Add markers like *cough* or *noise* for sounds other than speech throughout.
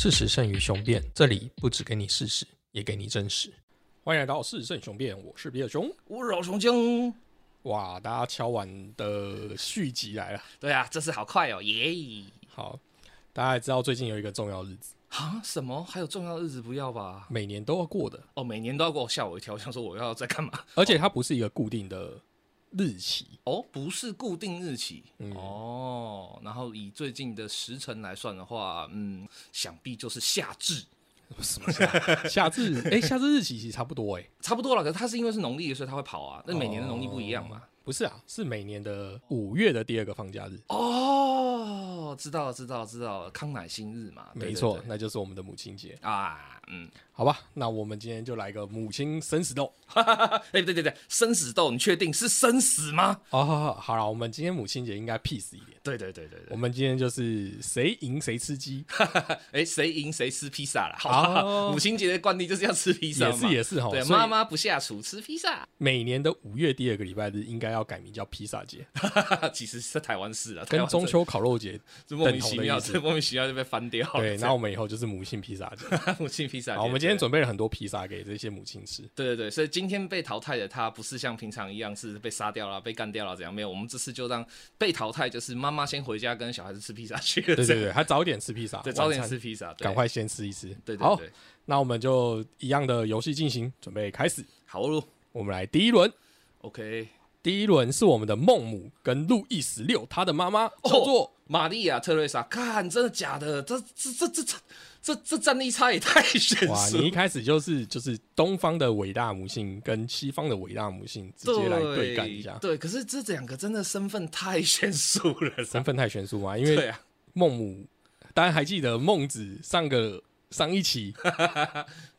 事实胜于雄辩，这里不只给你事实，也给你真实。欢迎来到事实胜雄辩，我是比尔熊。我是老熊精。哇，大家敲完的续集来了。对啊，这次好快哦，耶！好，大家也知道最近有一个重要日子，啊，什么？还有重要日子不要吧？每年都要过的，哦，每年都要过，吓我一跳，我想说我要在干嘛？而且它不是一个固定的日期。哦，不是固定日期。哦，然后以最近的时辰来算的话，嗯，想必就是夏至，什么夏 *laughs* 夏至？哎，夏至日期其实差不多哎。差不多了。可是它是因为是农历的，所以它会跑啊。那每年的农历不一样嘛？不是啊，是每年的五月的第二个放假日。哦，知道了，知道了，知道了，康乃馨日嘛。对对没错，那就是我们的母亲节。啊，嗯，好吧，那我们今天就来个母亲生死斗。*laughs* 哎，对对对，生死斗，你确定是生死吗？哦，*laughs* 好好好了，我们今天母亲节应该 peace 一点。对对对对对我。们今天就是谁赢谁吃鸡，*laughs* 哎，谁赢谁吃披萨了？好母亲节的惯例就是要吃披萨也嘛。是也是哈。对，妈妈不下厨吃披萨，每年的五月第二个礼拜日应该要改名叫披萨节，其实是台湾是啊，跟中秋烤肉节这莫名其妙，莫名其妙就被翻掉了。对。这然后我们以后就是母性披萨 *laughs* 母性披萨，好，我们今天对准备了很多披萨给这些母亲吃。对对对，所以今天被淘汰的他不是像平常一样是被杀掉了、被干掉了怎样？没有，我们这次就让被淘汰，就是妈妈先回家跟小孩子吃披萨去了，对对对，还早点吃披萨，对，早点吃披萨，对赶。快先吃一吃。好，对对对，那我们就一样的游戏进行，准备开始。好喽我们来第一轮，，OK。第一轮是我们的孟母跟路易十六他的妈妈叫做玛丽亚·特蕾莎，看，真的假的？这这这这这这战力差也太悬哇，你一开始就是就是东方的伟大母性跟西方的伟大母性直接来对干一下，对，可是这两个真的身份太悬殊了，身份太悬殊嘛。因为，孟母，大家还记得孟子上个上一期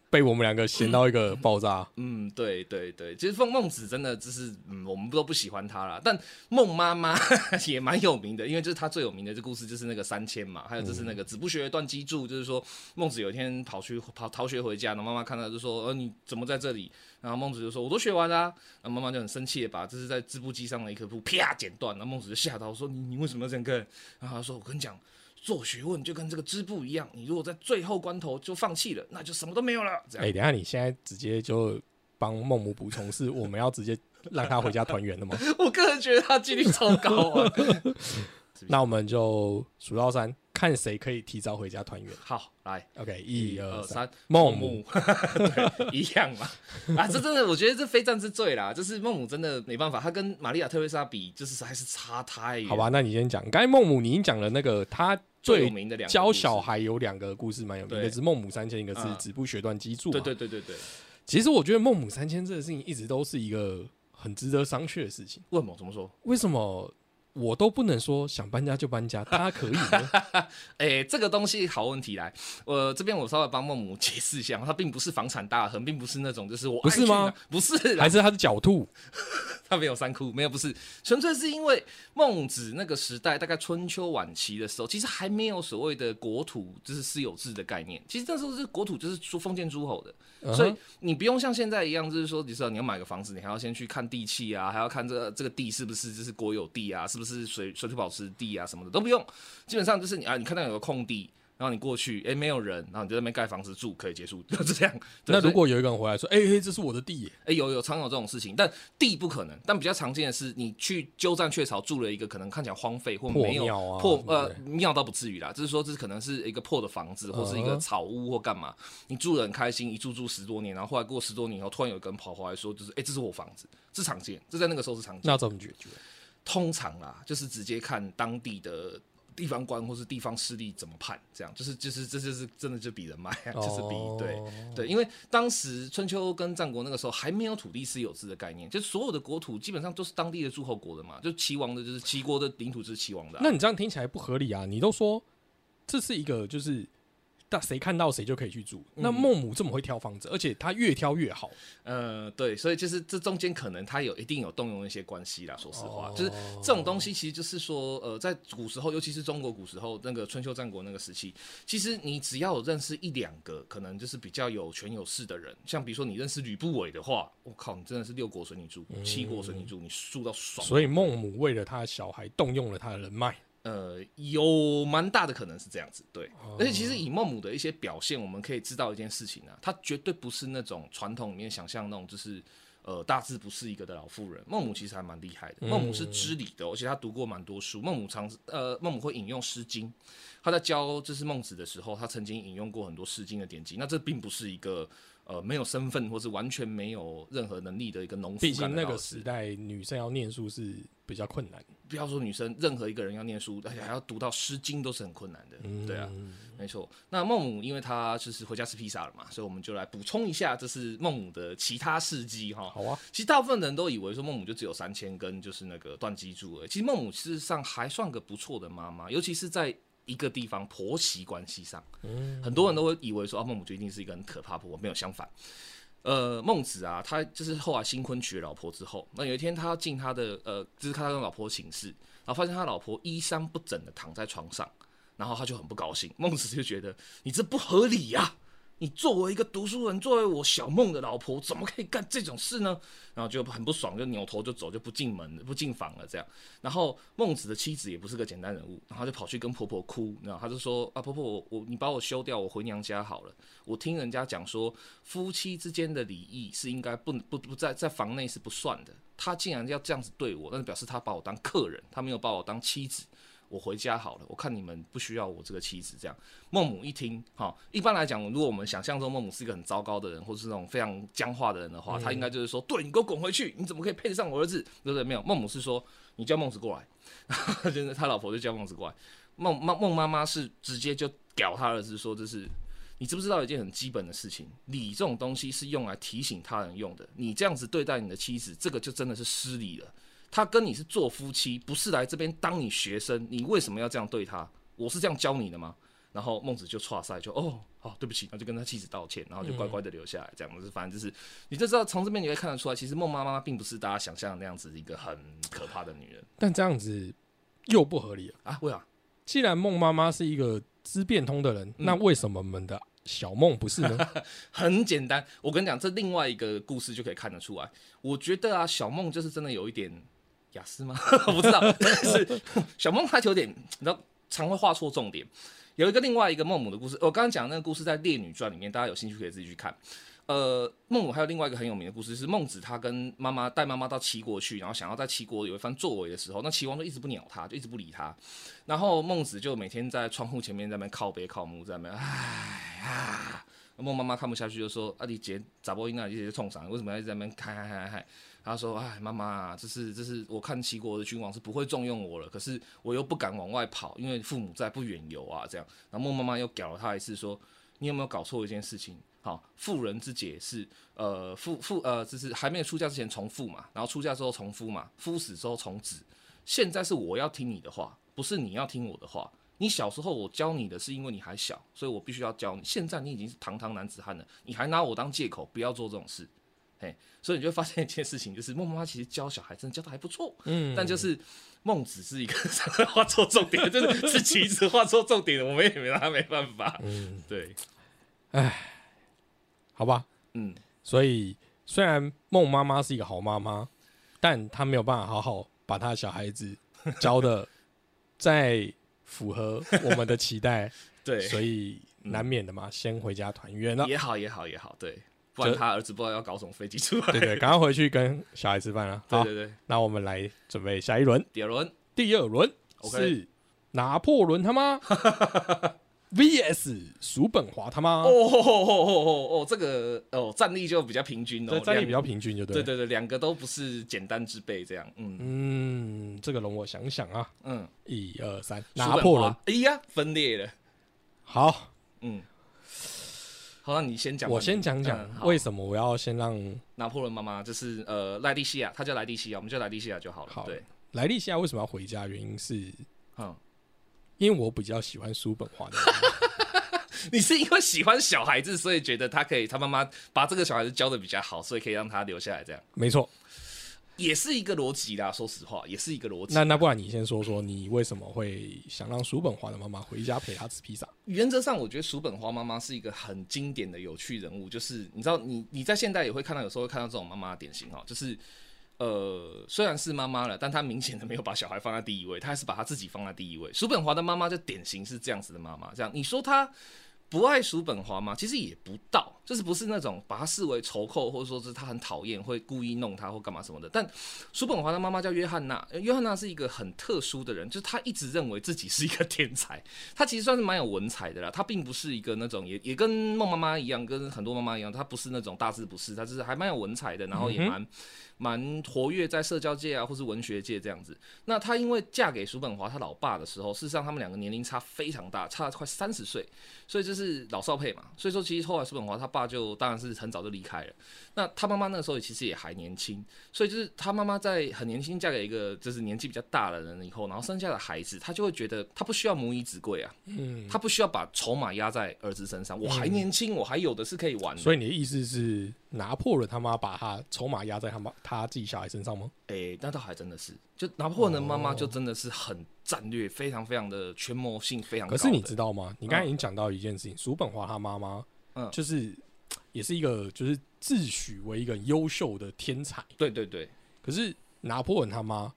被我们两个闲到一个爆炸，嗯，对对对，其实孟孟子真的就是，嗯，我们都不喜欢他啦。但孟妈妈 *laughs* 也蛮有名的，因为就是他最有名的这故事就是那个三千嘛，还有就是那个子不学断机杼，就是说孟子有一天跑去跑逃学回家，然后妈妈看到就说，呃，你怎么在这里？然后孟子就说，我都学完啦、然后妈妈就很生气的把这是在织布机上的一棵布啪剪断，然后孟子就吓到说，你你为什么要这样干？然后他说，我跟你讲。做学问就跟这个织布一样，你如果在最后关头就放弃了，那就什么都没有了。这样哎、等下你现在直接就帮孟母补充，是我们要直接让他回家团圆的吗？*laughs* 我个人觉得他几率超高啊。*laughs* 那我们就数到三，看谁可以提早回家团圆。好，来，OK，一二三，三，孟母母，*laughs* 对，一样嘛。啊，这真的，我觉得这非战之罪啦。就是孟母真的没办法，她跟玛利亚特蕾莎比，就是还是差太远。好吧，那你先讲。刚才孟母你已经讲了那个她最有名的两个教小孩有两个故事蛮有名的，一个是孟母三迁，一个是嗯子不学断机杼。对对。对对对，其实我觉得孟母三迁这个事情一直都是一个很值得商榷的事情。为什么怎么说？为什么我都不能说想搬家就搬家，他可以吗？*laughs* 哎、这个东西好问题来，我这边我稍微帮孟母解释一下，他并不是房产大亨，并不是那种就是我不是吗？不是，还是他是狡兔？*laughs* 他没有三窟，没有不是，纯粹是因为孟子那个时代，大概春秋晚期的时候，其实还没有所谓的国土就是私有制的概念。其实那时候是国土就是说封建诸侯的，所以你不用像现在一样，就是说，你知道你要买个房子，你还要先去看地契啊，还要看这个这个地是不是就是国有地啊，是不是水水土保持地啊什么的都不用，基本上就是你啊，你看到有个空地。然后你过去，哎，没有人，然后你就在那边盖房子住，可以结束，*laughs* 就这样。*laughs* 那如果有一个人回来说：“哎、嘿这是我的地耶哎，有有常有这种事情，但地不可能。但比较常见的是，你去鸠占鹊巢住了一个可能看起来荒废或没有破呃庙倒不至于啦，就是说这可能是一个破的房子或是一个嗯草屋或干嘛，你住的很开心，一住住十多年，然后后来过十多年以后，突然有一个人跑回来说，就是哎，这是我房子，这常见，这在那个时候是常见。那怎么解决？通常啦，就是直接看当地的。地方官或是地方势力怎么判？这样就是就是这就是真的就比人脉啊，就是比对哦对，因为当时春秋跟战国那个时候还没有土地私有制的概念，就所有的国土基本上都是当地的诸侯国的嘛，就齐王的就是齐国的领土就是齐王的啊、那你这样听起来不合理啊！你都说这是一个就是。但谁看到谁就可以去住。嗯那孟母这么会挑房子，而且她越挑越好，呃，对，所以就是这中间可能他有一定有动用一些关系啦。说实话，哦就是这种东西其实就是说，呃，在古时候，尤其是中国古时候那个春秋战国那个时期，其实你只要有认识一两个可能就是比较有权有势的人，像比如说你认识吕不韦的话，我靠，你真的是六国随你住，七国随你住，你住到爽。所以孟母为了她的小孩动用了她的人脉。呃，有蛮大的可能是这样子，对。哦而且其实以孟母的一些表现，我们可以知道一件事情啊，她绝对不是那种传统里面想象那种就是呃大字不是一个的老妇人。孟母其实还蛮厉害的，孟母是知礼的哦，而且她读过蛮多书。孟母常呃孟母会引用《诗经》，她在教这是孟子的时候，她曾经引用过很多《诗经》的典籍。那这并不是一个呃没有身份或是完全没有任何能力的一个农夫毕竟那个时代女生要念书是比较困难。不要说女生，任何一个人要念书，而且还要读到《诗经》都是很困难的。嗯对啊，没错。那孟母因为她就是回家吃披萨了嘛，所以我们就来补充一下，这是孟母的其他事迹哈。好啊，其实大部分人都以为说孟母就只有三千根，就是那个断机杼而已。其实孟母事实上还算个不错的妈妈，尤其是在一个地方婆媳关系上，很多人都会以为说啊，孟母就一定是一个很可怕的婆婆，没有相反。呃，孟子啊，他就是后来新婚娶了老婆之后，那有一天他要进他的呃，就是看他跟老婆寝室，然后发现他老婆衣衫不整的躺在床上，然后他就很不高兴。孟子就觉得你这不合理呀、你作为一个读书人，作为我小孟的老婆，怎么可以干这种事呢？然后就很不爽，就扭头就走，就不进门了，不进房了。这样，然后孟子的妻子也不是个简单人物，然后就跑去跟婆婆哭，然后他就说啊，婆婆，我我你把我休掉，我回娘家好了。我听人家讲说，夫妻之间的礼仪是应该不不不在在房内是不算的。他竟然要这样子对我，那就表示他把我当客人，他没有把我当妻子。我回家好了，我看你们不需要我这个妻子。这样，孟母一听，哈，一般来讲，如果我们想象中孟母是一个很糟糕的人，或者是那种非常僵化的人的话，他应该就是说，对你给我滚回去，你怎么可以配得上我儿子？对不对？没有，孟母是说，你叫孟子过来，就是 *laughs* 他老婆就叫孟子过来。孟孟孟妈妈是直接就屌他儿子说，这是你知不知道一件很基本的事情？礼这种东西是用来提醒他人用的。你这样子对待你的妻子，这个就真的是失礼了。他跟你是做夫妻，不是来这边当你学生，你为什么要这样对他？我是这样教你的吗？然后孟子就岔赛，就哦，好，对不起，然后就跟他妻子道歉，然后就乖乖的留下来，这样子，反正就是，你就知道从这边你会看得出来，其实孟妈妈并不是大家想象的那样子一个很可怕的女人 *laughs* 但这样子又不合理了。啊。为啥？既然孟妈妈是一个知变通的人，那为什么我们的小孟不是呢？*laughs* 很简单，我跟你讲，这另外一个故事就可以看得出来。我觉得啊，小梦就是真的有一点雅思吗？*laughs* 我不知道，*laughs* 但是小梦他有点，你知道，常会画错重点。有一个另外一个孟母的故事，我刚刚讲那个故事在《列女传》里面，大家有兴趣可以自己去看。呃，孟母还有另外一个很有名的故事，是孟子他跟妈妈带妈妈到齐国去，然后想要在齐国有一番作为的时候，那齐王就一直不鸟他，就一直不理他。然后孟子就每天在窗户前面在那边靠背靠木，在那边唉啊。孟妈妈看不下去，就说：“啊，你姐咋不应该一直冲上？为什么要一直在那边嗨嗨嗨嗨？”他说：“哎，妈妈，这是这是我看齐国的君王是不会重用我了，可是我又不敢往外跑，因为父母在不远游啊，这样。”然后孟妈妈又屌了他一次，说：“你有没有搞错一件事情？好，妇人之节是呃妇妇呃，就是还没有出嫁之前从父嘛，然后出嫁之后从夫嘛，夫死之后从子。现在是我要听你的话，不是你要听我的话。你小时候我教你的是因为你还小，所以我必须要教你。现在你已经是堂堂男子汉了，你还拿我当借口，不要做这种事。嘿，所以你就会发现一件事情，就是孟妈妈其实教小孩真的教的还不错，嗯，但就是孟子是一个 *laughs* 画错重点，真的是棋子画错重点的，我们也没拿他没办法。嗯，对，哎好吧。嗯，所以虽然孟妈妈是一个好妈妈，但她没有办法好好把她的小孩子教的 *laughs* 再符合我们的期待，*laughs* 对，所以难免的嘛，先回家团圆了。也好也好也好，对，不然他儿子不知道要搞什么飞机出来。对对，赶快回去跟小孩吃饭 *laughs* 了。好，对对对，那我们来准备下一轮，第二轮，第二轮。OK 是拿破仑他妈。*laughs* VS 叔本华他妈，哦吼吼吼吼吼哦，这个哦战力就比较平均战力比较平均，就对了。对对对，两个都不是简单之辈，这样，嗯。嗯，这个容我想想啊，嗯，一二三，拿破仑，，哎呀，分裂了，好，嗯，好，那你先讲，我先讲讲嗯为什么我要先让拿破仑妈妈就是呃莱蒂西亚，她叫莱蒂西亚，我们叫莱蒂西亚就好了。好对，莱蒂西亚为什么要回家？原因是嗯，因为我比较喜欢叔本华的，*laughs* 你是因为喜欢小孩子，所以觉得他可以，他妈妈把这个小孩子教的比较好，所以可以让他留下来，这样没错。也是一个逻辑啦。说实话，也是一个逻辑。那那不然你先说说你为什么会想让叔本华的妈妈回家陪他吃披萨？原则上，我觉得叔本华妈妈是一个很经典的有趣人物，就是你知道，你你在现代也会看到，有时候会看到这种妈妈的典型哦，就是呃，虽然是妈妈了，但她明显的没有把小孩放在第一位，她还是把她自己放在第一位。叔本华的妈妈就典型是这样子的妈妈，这样你说她不爱叔本华吗？其实也不到，就是不是那种把他视为仇寇，或者说是他很讨厌，会故意弄他或干嘛什么的。但叔本华的妈妈叫约翰娜，呃约翰娜是一个很特殊的人，就是她一直认为自己是一个天才，她其实算是蛮有文采的啦。她并不是一个那种也也跟孟妈妈一样，跟很多妈妈一样，她不是那种大字不识，她就是还蛮有文采的，然后也蛮。蛮活跃在社交界啊，或是文学界这样子。那她因为嫁给叔本华他老爸的时候，事实上他们两个年龄差非常大，差了快三十岁，所以这是老少配嘛。所以说，其实后来叔本华他爸就当然是很早就离开了。那他妈妈那个时候也其实也还年轻，所以就是他妈妈在很年轻嫁给一个就是年纪比较大的人以后，然后生下的孩子，他就会觉得他不需要母以子贵啊，嗯，他不需要把筹码压在儿子身上。我还年轻，我还有的是可以玩。所以你的意思是，拿破仑他妈把他筹码压在他妈他自己小孩身上吗？诶、那倒还真的是，就拿破仑的妈妈就真的是很战略，非常非常的权谋性非常高。可是你知道吗？你刚才已经讲到一件事情，叔本华他妈妈，嗯。就是也是一个就是自诩为一个优秀的天才，对对对。可是拿破仑他妈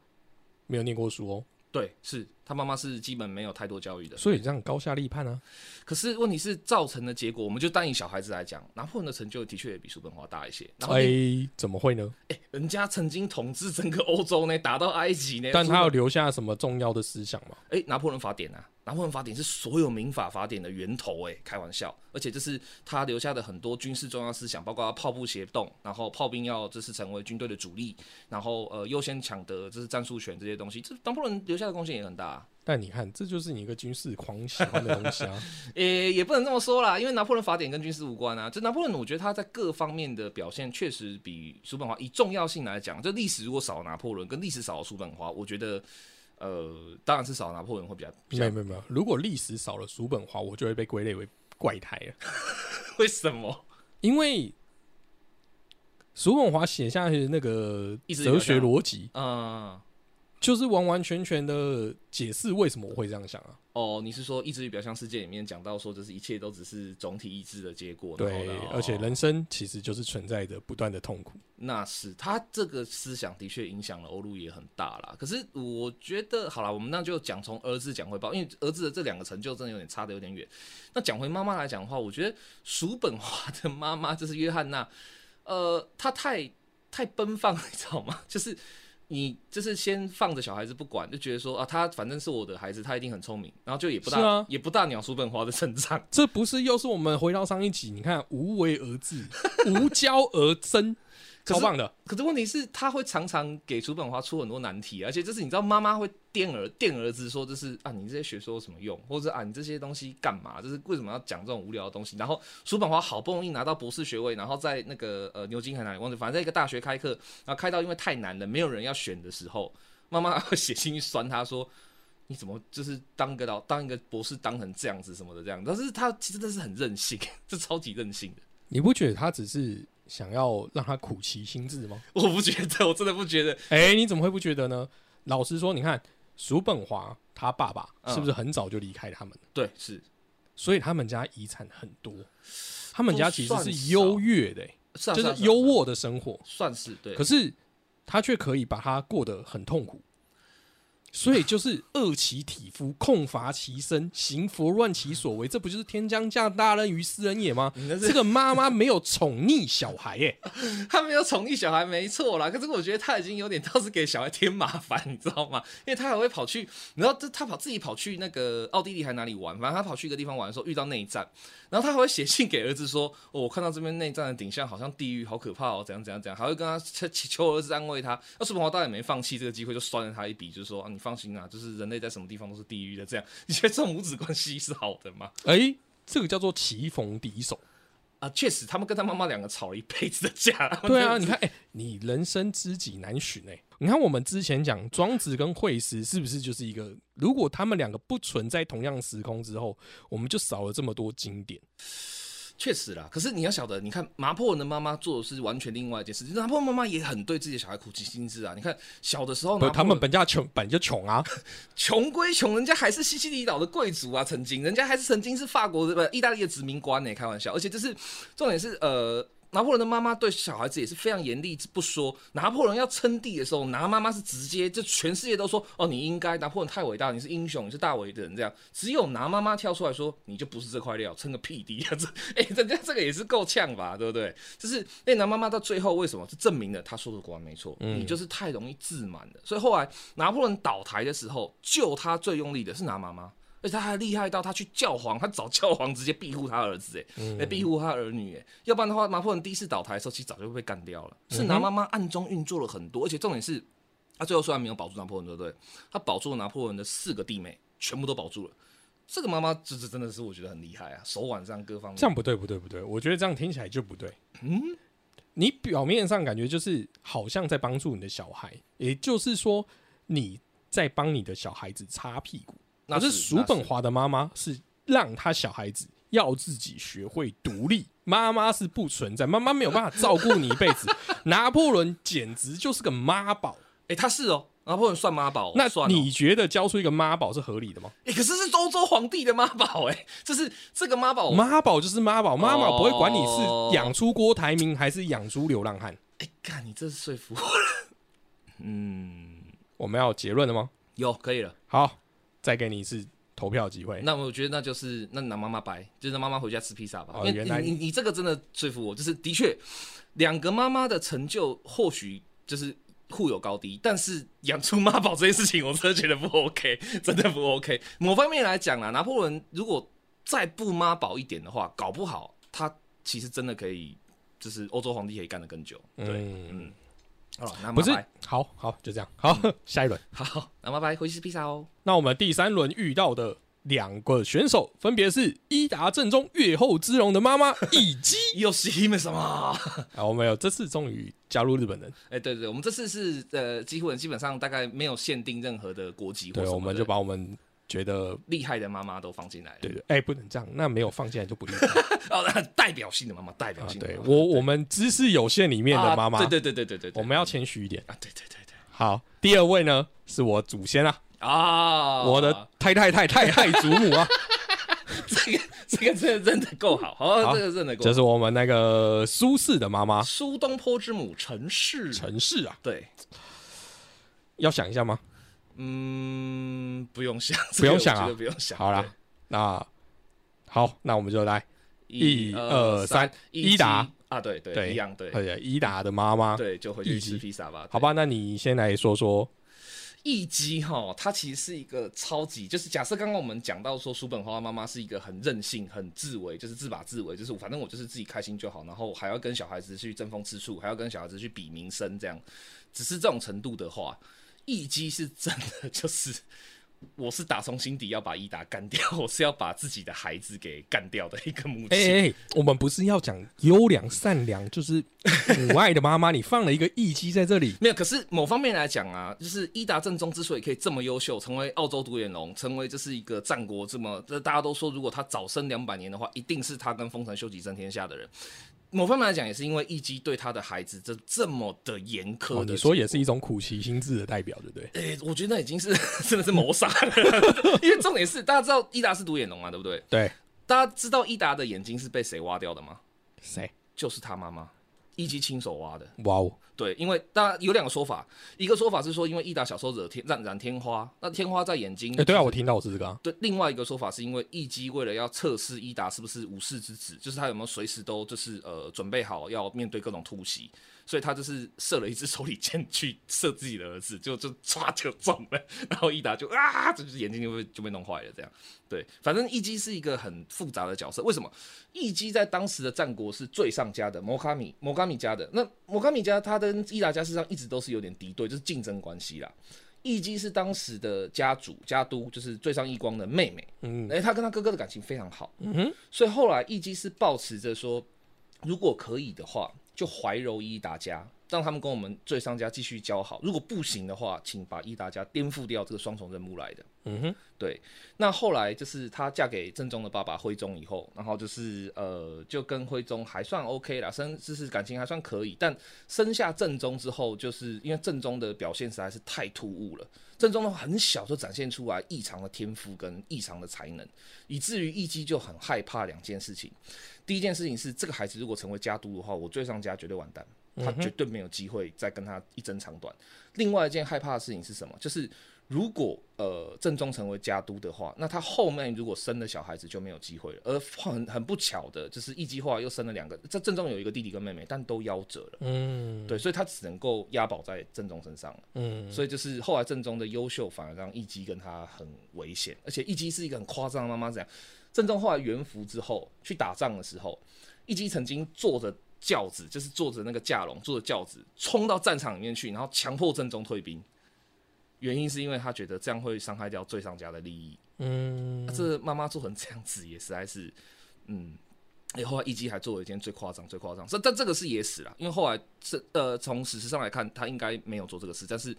没有念过书哦，对，是他妈妈是基本没有太多教育的。所以这样高下立判啊。可是问题是造成的结果，我们就单以小孩子来讲，拿破仑的成就的确也比叔本华大一些。然后哎、你、怎么会呢？人家曾经统治整个欧洲呢，打到埃及呢，但他有有留下什么重要的思想吗？哎，拿破仑法典啊，拿破仑法典是所有民法法典的源头，哎，开玩笑，而且这是他留下的很多军事重要思想，包括炮步协动，然后炮兵要这是成为军队的主力，然后呃优先抢得这是战术权这些东西，这拿破仑留下的贡献也很大、啊。但你看，这就是你一个军事狂喜欢的东西啊。*laughs* 诶、也不能这么说啦，因为拿破仑法典跟军事无关啊。就拿破仑，我觉得他在各方面的表现确实比叔本华以重要性来讲，就历史如果少了拿破仑，跟历史少了叔本华，我觉得呃，当然是少拿破仑会比较比较没有没有没有，如果历史少了叔本华，我就会被归类为怪胎了，*laughs* 为什么？因为叔本华写下去的那个哲学逻辑，嗯，就是完完全全的解释为什么我会这样想啊。哦，你是说意志与表象世界里面讲到说，就是一切都只是总体意志的结果？对，而且哦人生其实就是存在着不断的痛苦。那是他这个思想的确影响了欧陆也很大啦。可是我觉得，好了，我们那就讲从儿子讲回报，因为儿子的这两个成就真的有点差的有点远。那讲回妈妈来讲的话，我觉得叔本华的妈妈就是约翰娜，呃，她太太奔放，你知道吗？*laughs* 就是。你就是先放着小孩子不管，就觉得说啊，他反正是我的孩子，他一定很聪明，然后就也不大、啊也不大鸟叔本华的成长。*laughs* 这不是又是我们回到上一集？你看，无为而治，无教而生，可是超棒的。可是问题是，他会常常给叔本华出很多难题，而且就是你知道，妈妈会电儿电儿子说，就是啊，你这些学说有什么用，或者啊，你这些东西干嘛？就是为什么要讲这种无聊的东西？然后叔本华好不容易拿到博士学位，然后在那个呃牛津还哪里忘记，反正在一个大学开课，然后开到因为太难了，没有人要选的时候，妈妈会写信去酸他说。你怎么就是当个老当一个博士当成这样子什么的这样？但是他其实真的是很任性，*laughs* 这超级任性的。你不觉得他只是想要让他苦其心志吗？*laughs* 我不觉得，我真的不觉得。哎、你怎么会不觉得呢？老实说，你看叔本华他爸爸嗯是不是很早就离开他们了？对，是所以他们家遗产很多，他们家其实是优越的、就是优渥的生活。算是对。可是他却可以把他过得很痛苦，所以就是饿其体肤，空乏其身，行拂乱其所为，这不就是天将降大任于斯人也吗？这个妈妈没有宠溺小孩、欸，她没有宠溺小孩，没错啦。可是我觉得她已经有点倒是给小孩添麻烦，你知道吗？因为她还会跑去，你知道，这他跑自己跑去那个奥地利还哪里玩，反正她跑去一个地方玩的时候遇到内战，然后她还会写信给儿子说：“哦，我看到这边内战的景象好像地狱，好可怕哦，怎样怎样怎样。”还会跟他求求儿子安慰他。那叔本华当然也没放弃这个机会，就酸了他一笔，就是说：“啊，你放心啊，就是人类在什么地方都是地狱的。”这样，*laughs* 你觉得这种母子关系是好的吗？哎、这个叫做棋逢敌手。啊，确实，他们跟他妈妈两个吵了一辈子的架。对啊，你看，哎、你人生知己难寻哎、你看我们之前讲庄子跟惠施是不是就是一个，如果他们两个不存在同样时空之后，我们就少了这么多经典。确实啦，可是你要晓得，你看拿破仑的妈妈做的是完全另外一件事情。拿破仑妈妈也很对自己的小孩苦其心志啊。你看小的时候不，拿破仑，他们本家穷，本就穷啊。*laughs* 穷归穷，人家还是西西里岛的贵族啊，曾经人家还是曾经是法国的不意大利的殖民官呢、开玩笑。而且这是重点是呃。拿破仑的妈妈对小孩子也是非常严厉不说。拿破仑要称帝的时候，拿妈妈是直接就全世界都说哦，你应该拿破仑太伟大，你是英雄，你是大伟的人这样。只有拿妈妈跳出来说，你就不是这块料，称个屁帝啊！*laughs* 这哎，人家这个也是够呛吧，对不对？就是那拿妈妈到最后为什么是证明了他说的果然没错，你就是太容易自满了。所以后来拿破仑倒台的时候，救他最用力的是拿妈妈。而且他还厉害到他去教皇，他找教皇直接庇护他儿子，哎，来庇护他儿女，哎，要不然的话，拿破仑第一次倒台的时候，其实早就被干掉了。是拿妈妈暗中运作了很多，而且重点是，他最后虽然没有保住拿破仑，对不对？他保住了拿破仑的四个弟妹，全部都保住了。这个妈妈这这真的是我觉得很厉害啊，手腕上各方面。这样不对，不对，不对，我觉得这样听起来就不对。嗯，你表面上感觉就是好像在帮助你的小孩，也就是说你在帮你的小孩子擦屁股。可是叔本华的妈妈是让他小孩子要自己学会独立，妈妈是不存在，妈妈没有办法照顾你一辈子。*laughs* 拿破仑简直就是个妈宝，哎，他是哦，拿破仑算妈宝，那算你觉得教出一个妈宝是合理的吗？哎，可是是欧洲皇帝的妈宝，哎，这是这个妈宝，妈宝就是妈宝，妈宝不会管你是养出郭台铭还是养出流浪汉。哎，看你这是说服我了，嗯，我们要结论了吗？有，可以了，好。再给你一次投票机会，那我觉得那就是那拿妈妈白，就是妈妈回家吃披萨吧。因为你你这个真的说服我，就是的确两个妈妈的成就或许就是互有高低，但是养出妈宝这件事情，我真的觉得不 OK，*laughs* 真的不 OK。某方面来讲啊，拿破仑如果再不妈宝一点的话，搞不好他其实真的可以，就是欧洲皇帝可以干得更久。对，嗯。好，那不是，好好就这样，好，下一轮，好，那拜拜，回去吃披萨哦。那我们第三轮遇到的两个选手分别是伊达正宗月后之龙的妈妈以及 *laughs* 又是因为什么？*laughs* 啊，我们有这次终于加入日本人，哎，对对，我们这次是呃，几乎基本上大概没有限定任何的国籍，对，我们就把我们。觉得厉害的妈妈都放进来，对对，哎，不能这样，那没有放进来就不厉害。*laughs* 哦，代表性的妈妈，代表性。对我，我们知识有限里面的妈妈，对对对对对对，我们要谦虚一点。啊。对对对对，好，第二位呢是我祖先啊，啊，我的太太太太太祖母啊，*laughs* 这个这个真的真的够好，好，这个真的够。这是我们那个苏轼的妈妈，苏东坡之母陈氏，陈氏啊，对，要想一下吗？嗯，不用想，不用想啊，不用想。好啦，那好，那我们就来一二三，伊达啊，对对，一样对。对，伊达的妈妈，对，就回去吃披萨吧。好吧，那你先来说说，一击哈，他其实是一个超级，就是假设刚刚我们讲到说，叔本华妈妈是一个很任性、很自为，就是自把自为，就是反正我就是自己开心就好，然后还要跟小孩子去争风吃醋，还要跟小孩子去比名声，这样，只是这种程度的话。一击是真的，就是 *laughs* 我是打从心底要把伊达干掉，我是要把自己的孩子给干掉的一个母亲。哎，我们不是要讲优良善良，就是母爱的妈妈。你放了一个一击在这里，*laughs* 没有。可是某方面来讲啊，就是伊达正宗之所以可以这么优秀，成为澳洲独眼龙，成为这是一个战国这么，这大家都说，如果他早生两百年的话，一定是他跟丰臣秀吉争天下的人。某方面来讲，也是因为一基对他的孩子这这么的严苛。你说也是一种苦其心志的代表，对不对？哎，我觉得那已经是 *laughs* 真的是谋杀。因为重点是，大家知道伊达是独眼龙嘛，对不对？对。大家知道伊达的眼睛是被谁挖掉的吗？谁？就是他妈妈。一击亲手挖的，哇哦！对，因为大家有两个说法，一个说法是说，因为益达小时候惹天染染天花，那天花在眼睛。哎，对啊，我听到我是这个。对，另外一个说法是因为一基为了要测试益达是不是武士之子，就是他有没有随时都就是呃准备好要面对各种突袭。所以他就是射了一支手里箭去射自己的儿子，就就唰就中了，然后伊达就啊，就是眼睛就被就被弄坏了，这样。对，反正义基是一个很复杂的角色。为什么义基在当时的战国是最上家的摩卡米摩卡米家的？那摩卡米家他跟伊达家事实上一直都是有点敌对，就是竞争关系啦。义基是当时的家主家督，就是最上义光的妹妹。嗯，哎，他跟他哥哥的感情非常好。嗯哼，所以后来义基是抱持着说，如果可以的话。就怀柔伊达家，让他们跟我们最商家继续交好。如果不行的话，请把伊达家颠覆掉，这个双重任务来的。嗯哼，对。那后来就是她嫁给正宗的爸爸徽宗以后，然后就是呃，就跟徽宗还算 OK 啦，生就是感情还算可以。但生下正宗之后，就是因为正宗的表现实在是太突兀了。正宗的很小就展现出来异常的天赋跟异常的才能，以至于义基就很害怕两件事情。第一件事情是，这个孩子如果成为家督的话，我最上家绝对完蛋，他绝对没有机会再跟他一争长短。另外一件害怕的事情是什么？就是如果呃正宗成为家督的话，那他后面如果生了小孩子就没有机会了。而很很不巧的，就是义基后来又生了两个，这正宗有一个弟弟跟妹妹，但都夭折了。嗯，对，所以他只能够押宝在正宗身上了。嗯，所以就是后来正宗的优秀反而让一基跟他很危险，而且一基是一个很夸张的妈妈，这样。正宗后来元服之后去打仗的时候，一基曾经坐着轿子，就是坐着那个驾龙，坐着轿子冲到战场里面去，然后强迫郑宗退兵。原因是因为他觉得这样会伤害掉最上家的利益。嗯，这妈妈做成这样子也实在是，嗯。哎，后来一基还做了一件最夸张、最夸张，这但这个是野史了，因为后来是呃从史实上来看，他应该没有做这个事，但是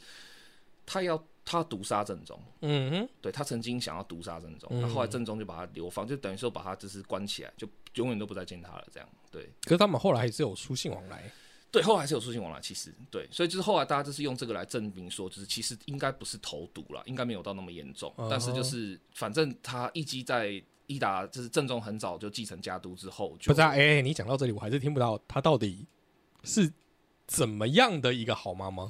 他要。他毒杀正宗，嗯哼，对他曾经想要毒杀正宗，那后来正宗就把他流放，就等于说把他就是关起来，就永远都不再见他了，这样对。可是他们后来还是有书信往来，对，后来还是有书信往来，其实对，所以就是后来大家就是用这个来证明说，就是其实应该不是投毒了，应该没有到那么严重，但是就是反正他一击在伊达就是正宗很早就继承家督之后，不知道哎，你讲到这里我还是听不到他到底是怎么样的一个好妈妈。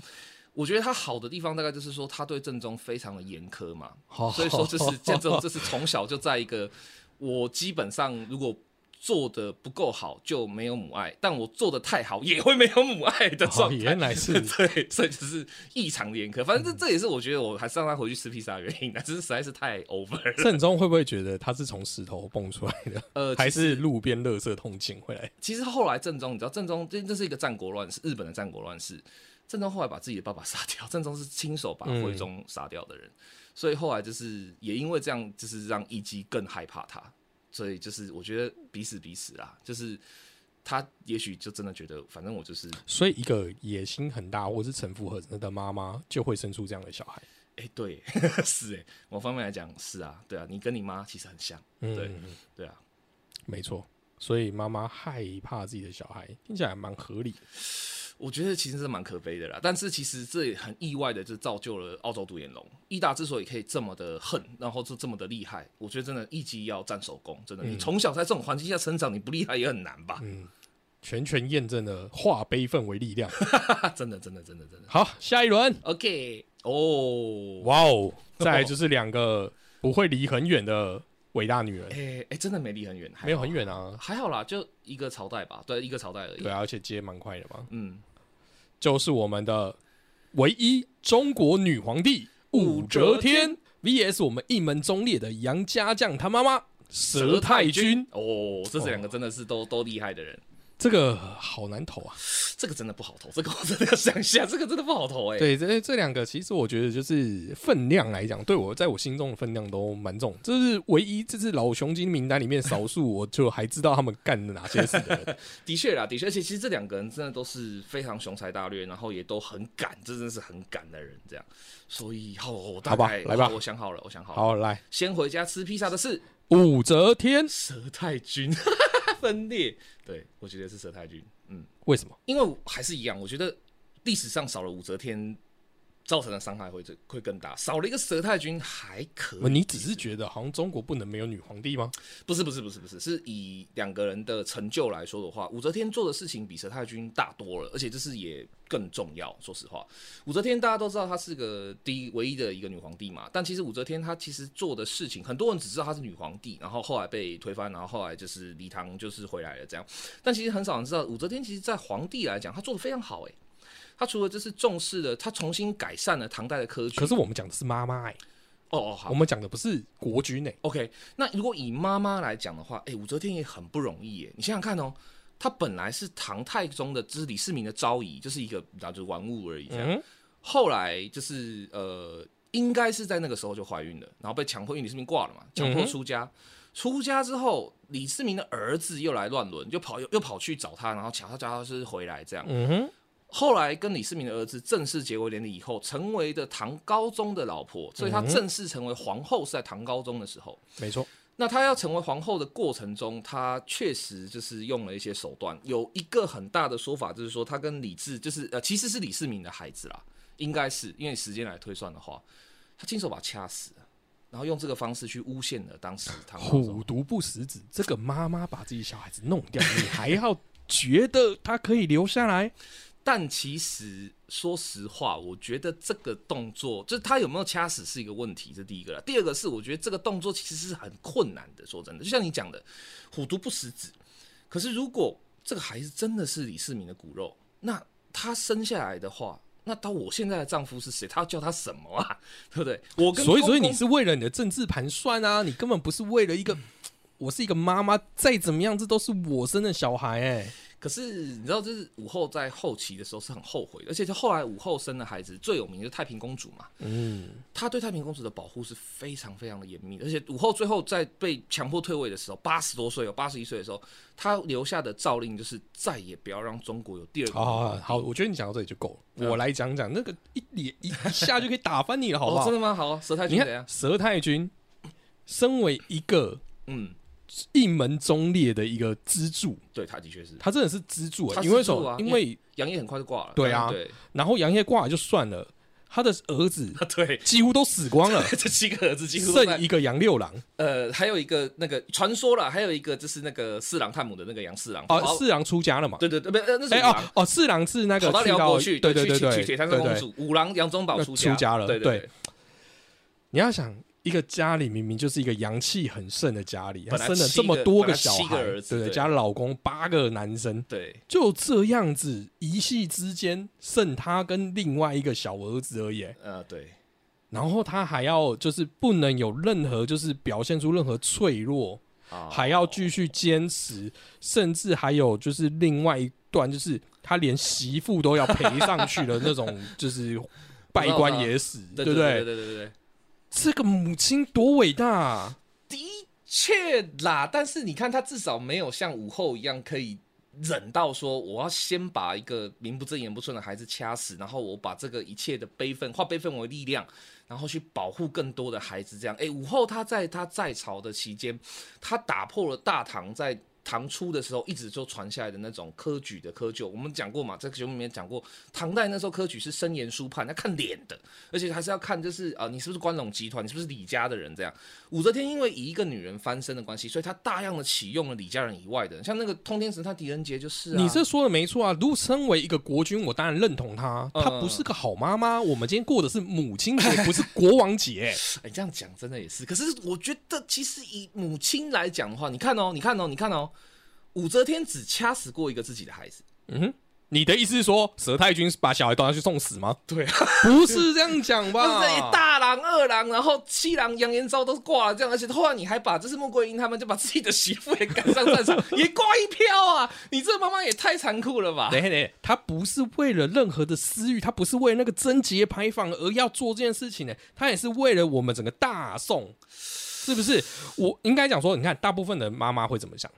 我觉得他好的地方大概就是说他对正宗非常的严苛嘛，所以说就是正宗这是从小就在一个我基本上如果做的不够好就没有母爱，但我做的太好也会没有母爱的状态。原来是 *laughs* 对，所以就是异常的严苛。反正这这也是我觉得我还是让他回去吃披萨的原因，那只是实在是太 over。正宗会不会觉得他是从石头蹦出来的？*laughs* 呃，还是路边垃圾桶捡回来？其实后来正宗，你知道正宗这这是一个战国乱世，日本的战国乱世。正宗后来把自己的爸爸杀掉，*laughs* 郑宗是亲手把徽宗杀掉的人，所以后来就是也因为这样，就是让义基更害怕他，所以就是我觉得彼此彼此啦，就是他也许就真的觉得，反正我就是，所以一个野心很大或是城府很的妈妈就会生出这样的小孩。哎，对，*laughs* 是哎，某方面来讲是啊，对啊，你跟你妈其实很像，对对啊，没错，所以妈妈害怕自己的小孩，听起来蛮合理。我觉得其实是蛮可悲的啦，但是其实这也很意外的，就造就了澳洲独眼龙。伊达之所以可以这么的恨，然后就这么的厉害，我觉得真的一级要战手功，真的，你从小在这种环境下成长，你不厉害也很难吧？嗯，全权验证了化悲愤为力量，*laughs* 真的，真的，真的，真的。好，下一轮，OK，哦，哇哦，再来就是两个不会离很远的。伟大女人，哎哎，真的没离很远，没有很远啊，还好啦，就一个朝代吧，对，一个朝代而已。对，而且接蛮快的嘛。嗯，就是我们的唯一中国女皇帝武则天 VS 我们一门忠烈的杨家将他妈妈佘太君。哦，这是两个真的是都都厉害的人。这个好难投啊！这个真的不好投，这个我真的要想一下，这个真的不好投哎。对，这这两个其实我觉得就是分量来讲，对我在我心中的分量都蛮重。这是唯一，这是老雄精名单里面少数，我就还知道他们干了哪些事的。*laughs* 的确啦，的确，而且其实这两个人真的都是非常雄才大略，然后也都很敢，这真的是很敢的人。这样，所以好，好吧，来吧，我想好了，我想好了。好，来，先回家吃披萨的是武则天、佘太君。分裂，对我觉得是佘太君，嗯，为什么？因为还是一样，我觉得历史上少了武则天。造成的伤害会会更大，少了一个佘太君还可以。你只是觉得好像中国不能没有女皇帝吗？不是不是不是不是，是以两个人的成就来说的话，武则天做的事情比佘太君大多了，而且这是也更重要。说实话，武则天大家都知道她是个第一唯一的一个女皇帝嘛，但其实武则天她其实做的事情，很多人只知道她是女皇帝，然后后来被推翻，然后后来就是李唐就是回来了这样，但其实很少人知道武则天其实在皇帝来讲，她做的非常好哎。他除了就是重视了，他重新改善了唐代的科举。可是我们讲的是妈妈哎，哦哦好，我们讲的不是国君哎。OK，那如果以妈妈来讲的话，哎，武则天也很不容易耶。你想想看哦，她本来是唐太宗的，就是李世民的昭仪，就是一个然后就是玩物而已。嗯。后来就是呃，应该是在那个时候就怀孕了，然后被强迫，因为李世民挂了嘛，强迫出家。出家之后，李世民的儿子又来乱伦，就跑又又跑去找他，然后抢他叫他是回来这样。嗯哼。后来跟李世民的儿子正式结为连理以后，成为的唐高宗的老婆，所以她正式成为皇后是在唐高宗的时候。没错，那她要成为皇后的过程中，她确实就是用了一些手段。有一个很大的说法就是说，她跟李治就是呃，其实是李世民的孩子啦，应该是因为时间来推算的话，她亲手把他掐死了，然后用这个方式去诬陷了当时唐高宗。虎毒不食子，这个妈妈把自己小孩子弄掉，你还要觉得他可以留下来？但其实说实话，我觉得这个动作就是他有没有掐死是一个问题，这第一个了。第二个是我觉得这个动作其实是很困难的。说真的，就像你讲的，虎毒不食子。可是如果这个孩子真的是李世民的骨肉，那他生下来的话，那到我现在的丈夫是谁？他要叫他什么啊？*laughs* 对不对？我跟所以，所以你是为了你的政治盘算啊，你根本不是为了一个，*sniffs* 我是一个妈妈，再怎么样，这都是我生的小孩、哎，可是你知道，就是武后在后期的时候是很后悔的，而且就后来武后生的孩子最有名是太平公主嘛，嗯，她对太平公主的保护是非常非常的严密的，而且武后最后在被强迫退位的时候，八十多岁哦，八十一岁的时候，她留下的诏令就是再也不要让中国有第二个好好好好，我觉得你讲到这里就够了。嗯我来讲讲那个一脸一一下就可以打翻你了，好不哦，好？真的吗？好啊，佘太君怎样？佘太君，身为一个嗯，一门忠烈的一个支柱，对，他的确是，他真的是支柱、因为什么？因为杨业很快就挂了，对啊对。然后杨业挂了就算了，他的儿子 *laughs* 对，几乎都死光了，*laughs* 这七个儿子几乎剩一个杨六郎。呃，还有一个那个传说了，还有一个就是那个四郎探母的那个杨四郎。哦，四郎出家了嘛？对对对，不，呃那是哦。哦，四郎是那个跑到去辽国去，对对对对去铁山对对。公主，五郎杨宗保出出家了对对。对，你要想，一个家里明明就是一个阳气很盛的家里，他生了这么多个小孩，对不对？加老公八个男生，对就这样子一夕之间剩他跟另外一个小儿子而已。呃对，然后他还要就是不能有任何就是表现出任何脆弱，啊还要继续坚持，甚至还有就是另外一段就是他连媳妇都要陪上去的那种，就是 *laughs* 拜官也死，对对不对？对对对对，这个母亲多伟大、的确啦，但是你看他至少没有像武后一样可以。忍到说我要先把一个名不正言不顺的孩子掐死，然后我把这个一切的悲愤化悲愤为力量，然后去保护更多的孩子。这样，哎，武后她在她在朝的期间，她打破了大唐在唐初的时候一直就传下来的那种科举的科旧。我们讲过嘛，在节目里面讲过，唐代那时候科举是深言书判，要看脸的，而且还是要看就是啊、呃你是不是关陇集团，你是不是李家的人这样。武则天因为以一个女人翻身的关系，所以她大量的启用了李家人以外的人，像那个通天神探狄仁杰就是、啊，你这说的没错啊！如果身为一个国君，我当然认同他。嗯他不是个好妈妈。我们今天过的是母亲节，不是国王节。*laughs* 哎，这样讲真的也是。可是我觉得，其实以母亲来讲的话，你看哦，你看哦，你看哦，武则天只掐死过一个自己的孩子。嗯哼，你的意思是说佘太君把小孩端下去送死吗？对啊，不是这样讲就吧？是大郎、二郎，然后七郎杨延昭都是挂了这样，而且后来你还把这是穆桂英他们就把自己的媳妇也赶上战场，也挂一票啊！你这妈妈也太残酷了吧？等一下等一下，他不是为了任何的私欲，他不是为了那个贞节牌坊而要做这件事情呢，他也是为了我们整个大宋，是不是？我应该讲说，你看，大部分的妈妈会怎么想？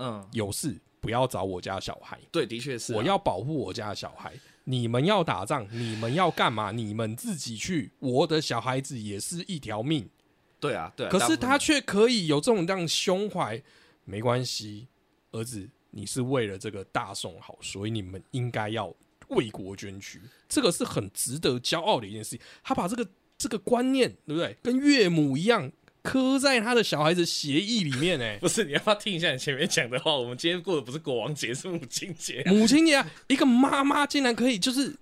嗯，有事不要找我家小孩，对，的确是啊、我要保护我家小孩。你们要打仗，你们要干嘛？你们自己去。我的小孩子也是一条命，对啊，对啊。可是他却可以有这种这样胸怀。没关系，儿子，你是为了这个大宋好，所以你们应该要为国捐躯，这个是很值得骄傲的一件事情。他把这个这个观念，对不对？跟岳母一样，刻在他的小孩子协议里面。哎，*laughs* 不是，你要不要听一下你前面讲的话？我们今天过的不是国王节，是母亲节。母亲节、啊，一个妈妈竟然可以就是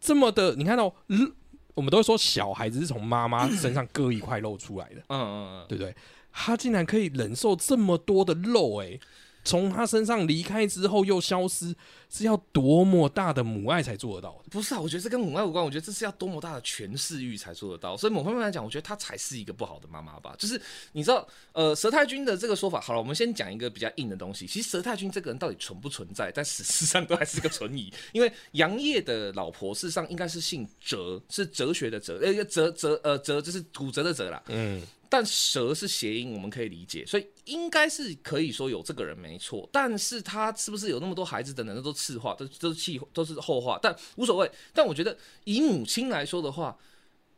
这么的，你看到、嗯我们都会说小孩子是从妈妈身上割一块肉出来的，嗯嗯嗯，对不对？他竟然可以忍受这么多的肉、欸，从他身上离开之后又消失，是要多么大的母爱才做得到的？不是啊，我觉得这跟母爱无关，我觉得这是要多么大的权势欲才做得到。所以某方面来讲，我觉得她才是一个不好的妈妈吧。就是你知道，呃，佘太君的这个说法，好了，我们先讲一个比较硬的东西。其实佘太君这个人到底存不存在，在史实上都还是个存疑。因为杨业的老婆事实上应该是姓哲，是哲学的哲，呃，哲哲呃哲就是骨折的哲啦。嗯，但蛇是谐音，我们可以理解，所以应该是可以说有这个人没错。但是他是不是有那么多孩子等等，那都次话，都都是气，都是后话，但无所谓。但我觉得以母亲来说的话，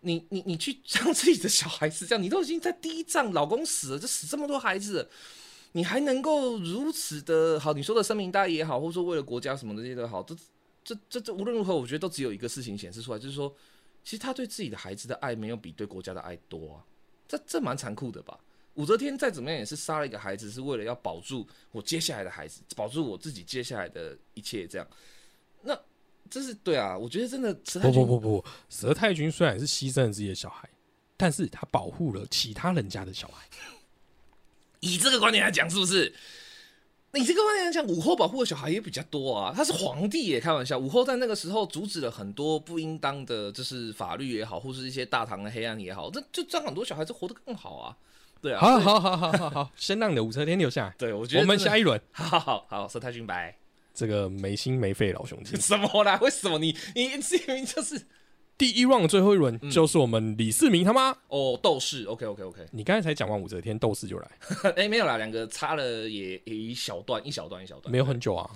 你你你去让自己的小孩子这样，你都已经在第一仗老公死了，就死这么多孩子，你还能够如此的好？你说的深明大也好，或者说为了国家什么这些都好，这这这这无论如何，我觉得都只有一个事情显示出来，就是说，其实他对自己的孩子的爱没有比对国家的爱多啊。这这蛮残酷的吧？武则天再怎么样也是杀了一个孩子，是为了要保住我接下来的孩子，保住我自己接下来的一切。这样，那这是对啊？我觉得真的，不不不不，佘太君虽然是牺牲了自己的小孩，但是他保护了其他人家的小孩。*laughs* 以这个观点来讲，是不是？你这个观点来讲，武后保护的小孩也比较多啊。他是皇帝也开玩笑，武后在那个时候阻止了很多不应当的，就是法律也好，或是一些大唐的黑暗也好，这就让很多小孩子活得更好啊。对啊，好好好好好好，先让你的武则天留下来。对，我觉得我们下一轮，好好好好，佘太君白，这个没心没肺老兄弟，什么啦？为什么你你明明就是？第一 round 最后一轮就是我们李世民他妈。哦，斗士，OK OK OK，你刚才才讲完武则天，斗士就来，*laughs* 哎，没有啦，两个差了也也一小段，一小段一小段，没有很久啊，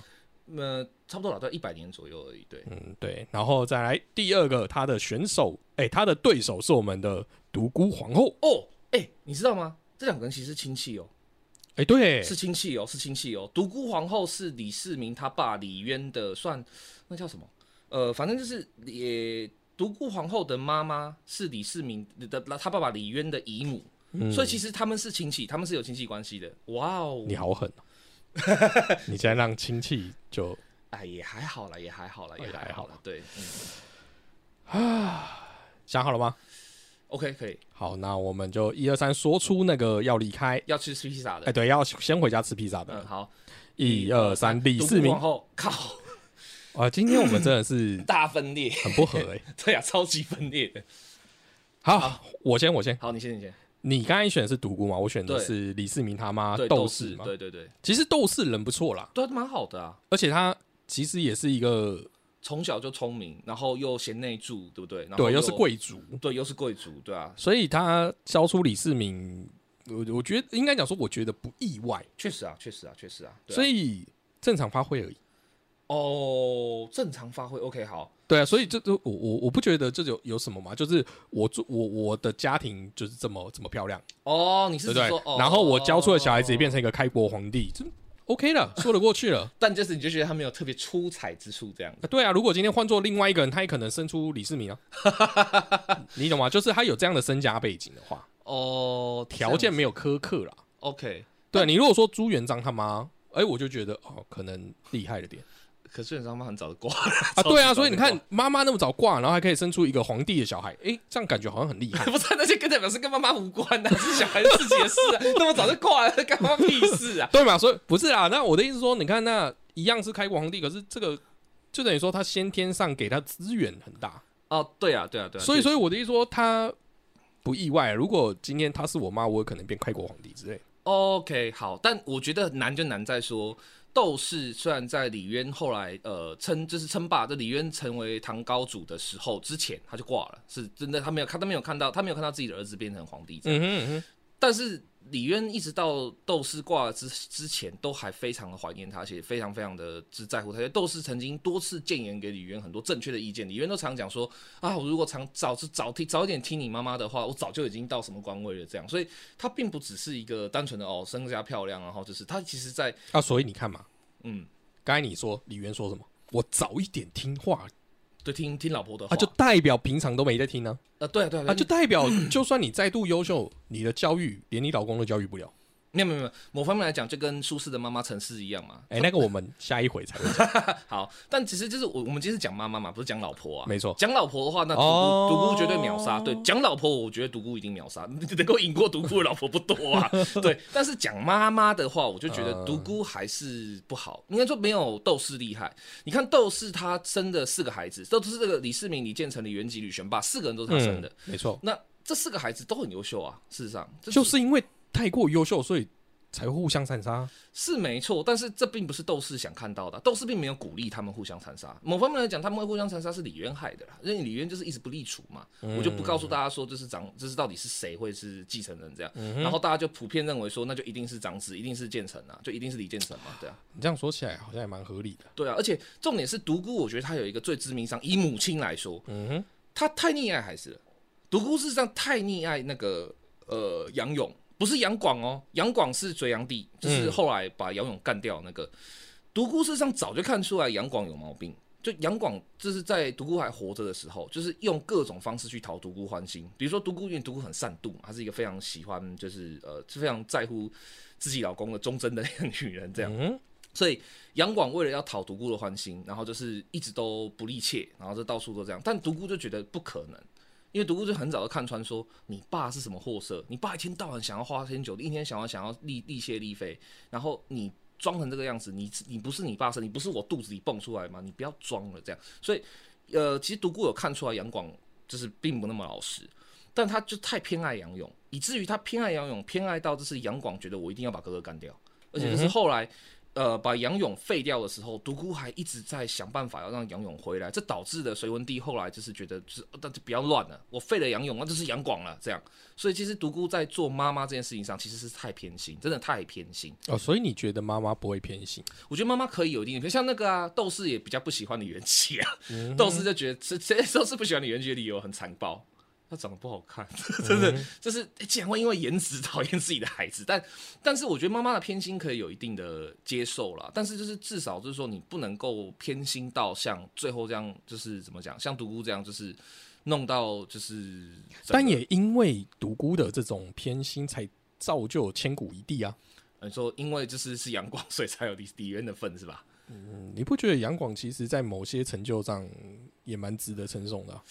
那差不多老，在一百年左右而已，对，嗯对，然后再来第二个，他的选手，哎，他的对手是我们的独孤皇后。哦，哎，你知道吗？这两个人其实是亲戚哦，哎，对，是亲戚哦，是亲戚哦，独孤皇后是李世民他爸李渊的，算那叫什么？呃，反正就是也。独孤皇后的妈妈是李世民的，他爸爸李渊的姨母，所以其实他们是亲戚，他们是有亲戚关系的。哇哦，你好狠！*laughs* 你现在让亲戚就哎也还好了，也还好了，也还好了。对，啊，想好了吗？OK，可以。好，那我们就一二三，说出那个要离开要去吃披萨的。哎，对，要先回家吃披萨的。嗯，好，一二三，李世民。皇后，靠。啊，今天我们真的是 *clears throat* 大分裂，很不合哎。*laughs* 对呀，超级分裂的。好，我先，我先。好，你先，你先。你刚才选的是独孤嘛？我选的是李世民他妈斗士嘛？对对对。其实斗士人不错啦，对，蛮好的啊。而且他其实也是一个从小就聪明，然后又贤内助，对不对？对，又是贵族，对，又是贵族，对啊。所以他教出李世民，我我觉得应该讲说，我觉得不意外。确实啊，确实啊，确实啊。所以正常发挥而已。哦，正常发挥，OK，好，对啊，所以这这我我我不觉得这有有什么嘛，就是我做我我的家庭就是这么这么漂亮哦，你是说，然后我教出的小孩子也变成一个开国皇帝，这 OK 了，说得过去了。*laughs* 但就是你就觉得他没有特别出彩之处，这样。*laughs* 对啊，如果今天换做另外一个人，他也可能生出李世民啊，*laughs* 你懂吗？就是他有这样的身家背景的话，哦，条件没有苛刻啦。OK，对你如果说朱元璋他妈，哎，我就觉得哦，可能厉害了点。可是他妈很早就挂了 *laughs* 啊！对啊，所以你看妈妈那么早挂，然后还可以生出一个皇帝的小孩，哎，这样感觉好像很厉害。*laughs* 不是那些跟代表是跟妈妈无关的，*laughs* 是小孩自己的事啊。那么早就挂了，干妈屁事啊？对嘛？所以不是啊。那我的意思说，你看那一样是开国皇帝，可是这个就等于说他先天上给他资源很大哦。对啊，对啊，对。所以，所以我的意思说，他不意外。如果今天他是我妈，我有可能变开国皇帝之类。OK，好，但我觉得难就难在说。窦氏虽然在李渊后来呃称就是称霸，这李渊成为唐高祖的时候之前他就挂了，是真的，他没有看，他没有看到，他没有看到自己的儿子变成皇帝。嗯哼哼。但是李渊一直到窦氏挂了之之前，都还非常的怀念他，而且非常非常的之在乎他。窦氏曾经多次谏言给李渊很多正确的意见，李渊都常讲说啊，我如果常早是早听早一点听你妈妈的话，我早就已经到什么官位了。这样，所以他并不只是一个单纯的哦，生家漂亮，然后就是他其实在啊，所以你看嘛，嗯，刚才你说李渊说什么？我早一点听话。对，听听老婆的话，就代表平常都没在听呢。啊，对对啊，就代表就算你再度优秀，你的教育连你老公都教育不了。没有没有没有，某方面来讲，就跟舒适的妈妈陈氏一样嘛。哎，那个我们下一回才会讲。*laughs* 好，但其实就是我我们今天是讲妈妈嘛，不是讲老婆啊。没错，讲老婆的话，那独孤独孤绝对秒杀。对，讲老婆，我觉得独孤一定秒杀，能够赢过独孤的老婆不多啊。*laughs* 对，但是讲妈妈的话，我就觉得独孤还是不好。应该说没有窦氏厉害。你看窦氏他生的四个孩子，都是这个李世民、李建成、李元吉、李玄霸，四个人都是他生的。没错。那这四个孩子都很优秀啊。事实上，就是因为。太过优秀，所以才会互相残杀。是没错，但是这并不是斗士想看到的。斗士并没有鼓励他们互相残杀。某方面来讲，他们会互相残杀是李渊害的啦，因为李渊就是一直不立储嘛。我就不告诉大家说这是长，这是到底是谁会是继承人这样。然后大家就普遍认为说，那就一定是长子，一定是建成啊，就一定是李建成嘛，对啊。你这样说起来好像也蛮合理的。对啊，而且重点是独孤，我觉得他有一个最致命伤，以母亲来说，嗯哼，他太溺爱孩子了。独孤事实上太溺爱那个呃杨勇。不是杨广哦，杨广是隋炀帝，就是后来把杨勇干掉那个。独孤事实上早就看出来杨广有毛病，就杨广就是在独孤还活着的时候，就是用各种方式去讨独孤欢心。比如说独孤，因为独孤很善妒嘛，她是一个非常喜欢，就是呃，非常在乎自己老公的忠贞的那个女人，这样。所以杨广为了要讨独孤的欢心，然后就是一直都不立妾，然后就到处都这样。但独孤就觉得不可能。因为独孤就很早就看穿，说你爸是什么货色，你爸一天到晚想要花天酒地，一天想要想要立立妾立妃，然后你装成这个样子，你你不是你爸生，你不是我肚子里蹦出来吗？你不要装了，这样。所以，呃，其实独孤有看出来杨广就是并不那么老实，但他就太偏爱杨勇，以至于他偏爱杨勇，偏爱到就是杨广觉得我一定要把哥哥干掉，而且就是后来。呃，把杨勇废掉的时候，独孤还一直在想办法要让杨勇回来，这导致的隋文帝后来就是觉得，就是那就不要乱了，我废了杨勇，那就是杨广了，这样。所以其实独孤在做妈妈这件事情上，其实是太偏心，真的太偏心哦。所以你觉得妈妈不会偏心？我觉得妈妈可以有一定，像那个啊，斗士也比较不喜欢李元吉啊，斗士就觉得这这都是不喜欢李元吉的理由很残暴。他长得不好看，*laughs* 真的就是竟然会因为颜值讨厌自己的孩子，但但是我觉得妈妈的偏心可以有一定的接受啦，但是就是至少就是说你不能够偏心到像最后这样，就是怎么讲，像独孤这样，就是弄到就是，但也因为独孤的这种偏心，才造就千古一帝啊。你说因为就是是杨广，所以才有李李渊的份是吧？嗯，你不觉得杨广其实在某些成就上也蛮值得称颂的？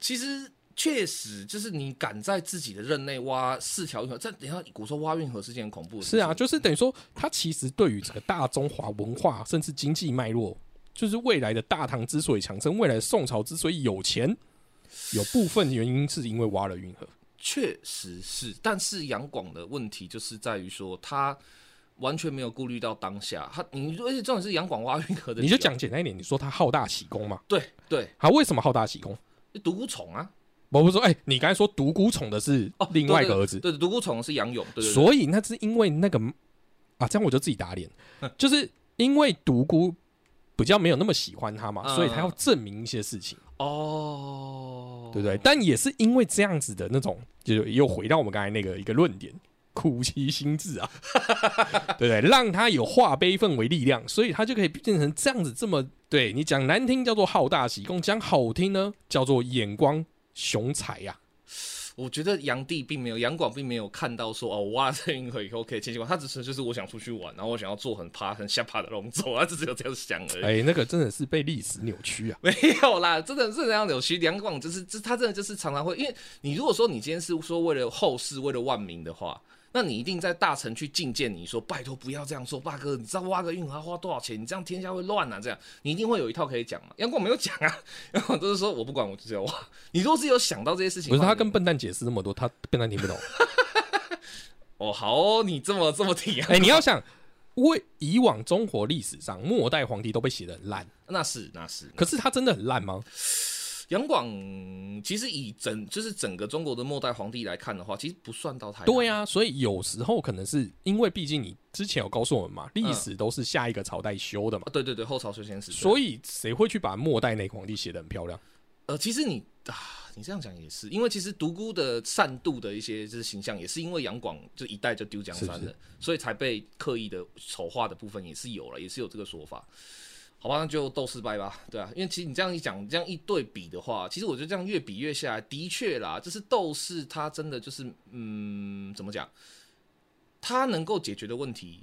其实。确实，就是你敢在自己的任内挖四条运河，这等下古时候挖运河是件很恐怖的事。是啊，就是等于说，它其实对于整个大中华文化甚至经济脉络，就是未来的大唐之所以强盛，未来的宋朝之所以有钱，有部分原因是因为挖了运河。确实是，但是杨广的问题就是在于说，他完全没有顾虑到当下。他，你而且重点是杨广挖运河的，你就讲简单一点，你说他好大喜功嘛？对对，他为什么好大喜功？独孤宠啊。我不说，哎，你刚才说独孤宠的是另外一个儿子，对，独孤宠是杨勇，对对。所以那是因为那个啊，这样我就自己打脸，就是因为独孤比较没有那么喜欢他嘛，所以他要证明一些事情哦，对不对？但也是因为这样子的那种，就又回到我们刚才那个一个论点，苦其心志啊，*laughs* 对不对？让他有化悲愤为力量，所以他就可以变成这样子，这么对你讲难听叫做好大喜功，讲好听呢叫做眼光。雄才呀！我觉得杨帝并没有，杨广并没有看到说哦，*laughs* 挖了这运河以后可以迁徙他只是就是我想出去玩，然后我想要做很趴很下趴的龙舟，*laughs* 他只有这样想而已。哎，那个真的是被历史扭曲啊！*laughs* 没有啦，真的是这样扭曲。杨广就是，这他真的就是常常会，因为你如果说你今天是说为了后世，为了万民的话。那你一定在大臣去觐见你说拜托不要这样做，大哥，你知道挖个运河要花多少钱？你这样天下会乱啊！这样你一定会有一套可以讲嘛？杨广没有讲啊，*laughs* 杨广都是说我不管，我就是要挖。你若是有想到这些事情，*laughs* 不是他跟笨蛋解释那么多，他笨蛋听不懂。哦，好，你这么这么听，哎，*laughs* 你要想，为以往中国历史上末代皇帝都被写的很烂，那是那是，可是他真的很烂吗？杨广其实以整就是整个中国的末代皇帝来看的话，其实不算到太对啊。所以有时候可能是因为毕竟你之前有告诉我们嘛，历史都是下一个朝代修的嘛。对对对，后朝修仙史。所以谁会去把末代那个皇帝写的很漂亮？呃，其实你啊，你这样讲也是，因为其实独孤的善妒的一些就是形象，也是因为杨广就一代就丢江山了，所以才被刻意的丑化的部分也是有了，也是有这个说法。好吧，那就斗士败吧，对啊，因为其实你这样一讲，这样一对比的话，其实我觉得这样越比越下来，的确啦，就是斗士他真的就是，嗯，怎么讲？他能够解决的问题，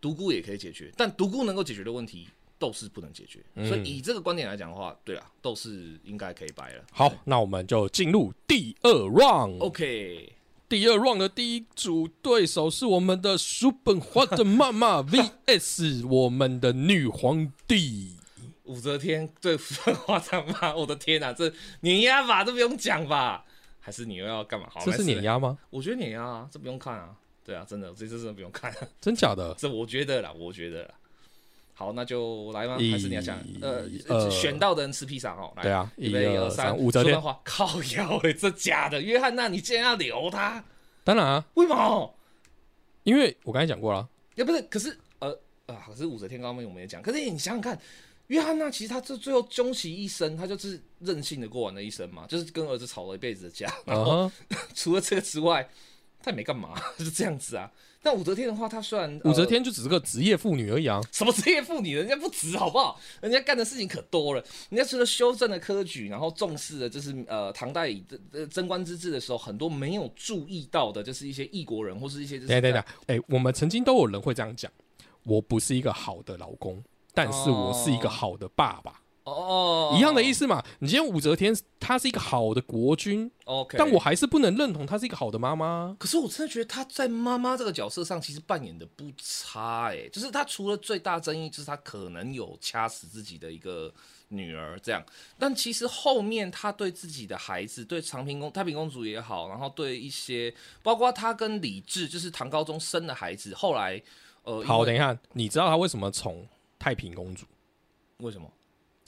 独孤也可以解决，但独孤能够解决的问题，斗士不能解决。所以以这个观点来讲的话，对啊，斗士应该可以掰了。好，那我们就进入第二 round。OK。第二 round 的第一组对手是我们的叔本华的妈妈 *laughs* VS 我们的女皇帝武则天对叔本华他妈，*laughs* 我的天哪，这碾压吧，这不用讲吧？还是你又要干嘛？这是碾压吗？我觉得碾压啊，这不用看啊。对啊，真的，这这真的不用看，真假的？*laughs* 这我觉得啦，我觉得啦。好，那就来吗？一还是你要讲？呃，二选到的人吃披萨哦。来对啊，一二三，武则天靠腰哎，这假的？约翰娜，你竟然要留他？当然啊，为什么？因为我刚才讲过了，也不是，可是呃啊，可是武则天刚刚我们也讲，可是你想想看，约翰娜其实他这最后终其一生，他就是任性的过完了一生嘛，就是跟儿子吵了一辈子的架，然后 *laughs* 除了这个之外，他也没干嘛，*laughs* 就是这样子啊。但武则天的话，她虽然武则呃天就只是个职业妇女而已啊。什么职业妇女，人家不止好不好？人家干的事情可多了。人家除了修正了科举，然后重视的就是呃唐代以呃贞观之治的时候，很多没有注意到的，就是一些异国人或是一些就是等一下等一下，哎，我们曾经都有人会这样讲，我不是一个好的老公，但是我是一个好的爸爸，哦一样的意思。嘛。你今天武则天她是一个好的国君，OK，但我还是不能认同她是一个好的妈妈。可是我真的觉得她在妈妈这个角色上其实扮演的不差哎、就是她除了最大争议就是她可能有掐死自己的一个女儿这样，但其实后面她对自己的孩子，对长平公太平公主也好，然后对一些包括她跟李治就是唐高宗生的孩子，后来呃好，等一下，你知道她为什么宠太平公主？为什么？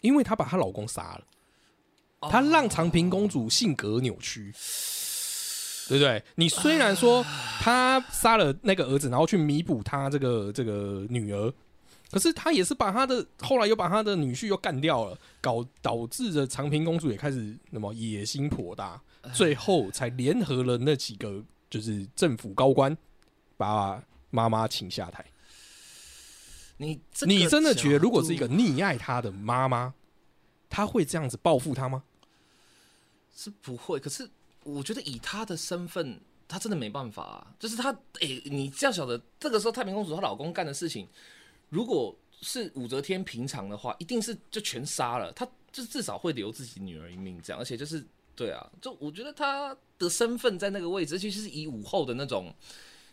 因为她把她老公杀了，她让长平公主性格扭曲，对不对？你虽然说她杀了那个儿子，然后去弥补她这个这个女儿，可是她也是把她的后来又把她的女婿又干掉了，搞导致着长平公主也开始那么野心颇大，最后才联合了那几个就是政府高官，把妈妈请下台。你这个你真的觉得，如果是一个溺爱他的妈妈，她会这样子报复他吗？是不会，可是我觉得以她的身份，她真的没办法啊。就是她，诶、你这样晓得，这个时候太平公主她老公干的事情，如果是武则天平常的话，一定是就全杀了，她就至少会留自己女儿一命这样，而且就是对啊，就我觉得她的身份在那个位置，尤其是以武后的那种。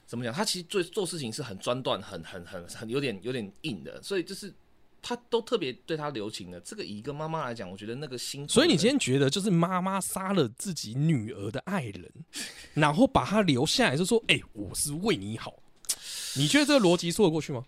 怎么讲？他其实做做事情是很专断、很很很很有点有点硬的，所以就是他都特别对他留情的。这个以一个妈妈来讲，我觉得那个心，所以你今天觉得，就是妈妈杀了自己女儿的爱人，然后把她留下来，就说：“哎、我是为你好。”你觉得这个逻辑说得过去吗？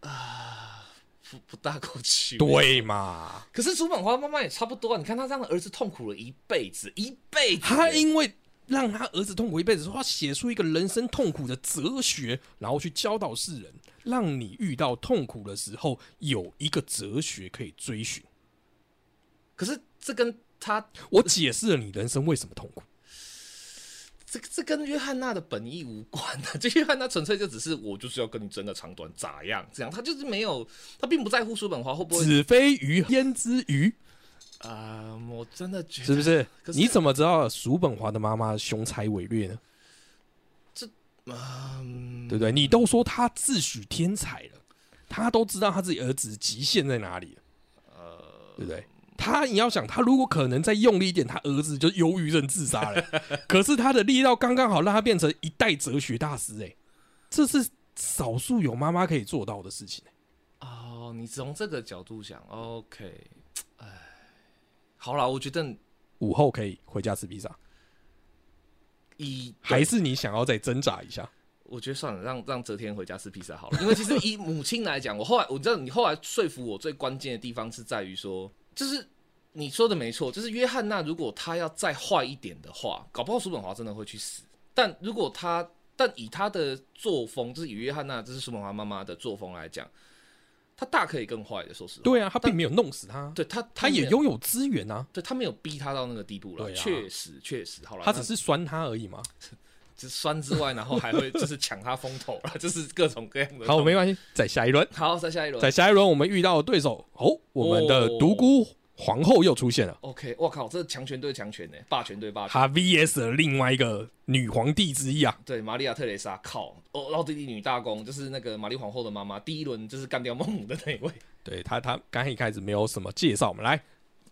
啊不不大过去。对嘛？可是叔本华妈妈也差不多啊，你看她让儿子痛苦了一辈子，一辈子。他因为让他儿子痛苦一辈子，说他写出一个人生痛苦的哲学，然后去教导世人，让你遇到痛苦的时候有一个哲学可以追寻。可是这跟他我解释了你人生为什么痛苦。这这跟约翰娜的本意无关的，*laughs* 这约翰娜纯粹就只是我就是要跟你争个长短咋样，这样他就是没有，他并不在乎叔本华会不会子非鱼焉知鱼，啊、我真的觉得是不是？是你怎么知道叔本华的妈妈雄才伟略呢？这嗯，对不对？你都说他自诩天才了，他都知道他自己儿子极限在哪里，呃，对不对？他你要想，他如果可能再用力一点，他儿子就忧郁症自杀了。*laughs* 可是他的力道刚刚好，让他变成一代哲学大师。哎，这是少数有妈妈可以做到的事情。哦，你从这个角度想，OK，哎，好啦，我觉得午后可以回家吃披萨，以还是你想要再挣扎一下？我觉得算了，让让泽天回家吃披萨好了。因为其实以母亲来讲，我后来我知道你后来说服我最关键的地方是在于说，就是你说的没错，就是约翰娜如果她要再坏一点的话，搞不好叔本华真的会去死。但如果他，但以他的作风，就是以约翰娜，这是叔本华妈妈的作风来讲，他大可以更坏的。说实话，对啊，他并没有弄死他，对他他也拥有资源啊，对他没有逼他到那个地步了。确啊确实确实，好了，他只是酸他而已嘛。*laughs* 只是酸之外，然后还会 *laughs* 就是抢他风头了，就是各种各样的。好，没关系，再下一轮，好，再下一轮再。下一轮我们遇到的对手，哦，我们的独孤皇后又出现了。OK，我靠，这强权对强权呢，霸权对霸权。她 VS 了另外一个女皇帝之一啊，对，玛利亚特蕾莎，靠，哦，奥地利女大公，就是那个玛丽皇后的妈妈，第一轮就是干掉孟母的那一位。对他，他刚一开始没有什么介绍，我们来，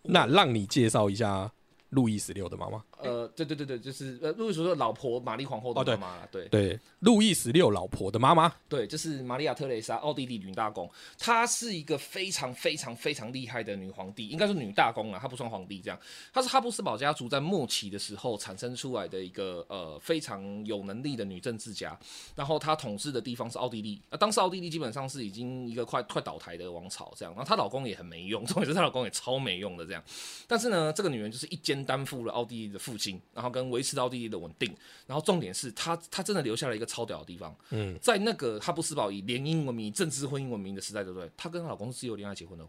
那让你介绍一下路易十六的妈妈。呃，对对对对，就是呃，路易十六老婆玛丽皇后的妈妈啦，对。对，路易十六老婆的妈妈，对，就是玛利亚特蕾莎，奥地利女大公，她是一个非常非常非常厉害的女皇帝，应该是女大公啊，她不算皇帝这样。她是哈布斯堡家族在末期的时候产生出来的一个呃非常有能力的女政治家，然后她统治的地方是奥地利，啊，当时奥地利基本上是已经一个快快倒台的王朝这样，然后她老公也很没用，重点是她老公也超没用的这样。但是呢，这个女人就是一肩担负了奥地利的父亲，然后跟维持到地利的稳定，然后重点是他他真的留下了一个超屌的地方。嗯，在那个哈布斯堡以联姻闻名、以政治婚姻闻名的时代，对不对？她跟她老公是自由恋爱结婚的。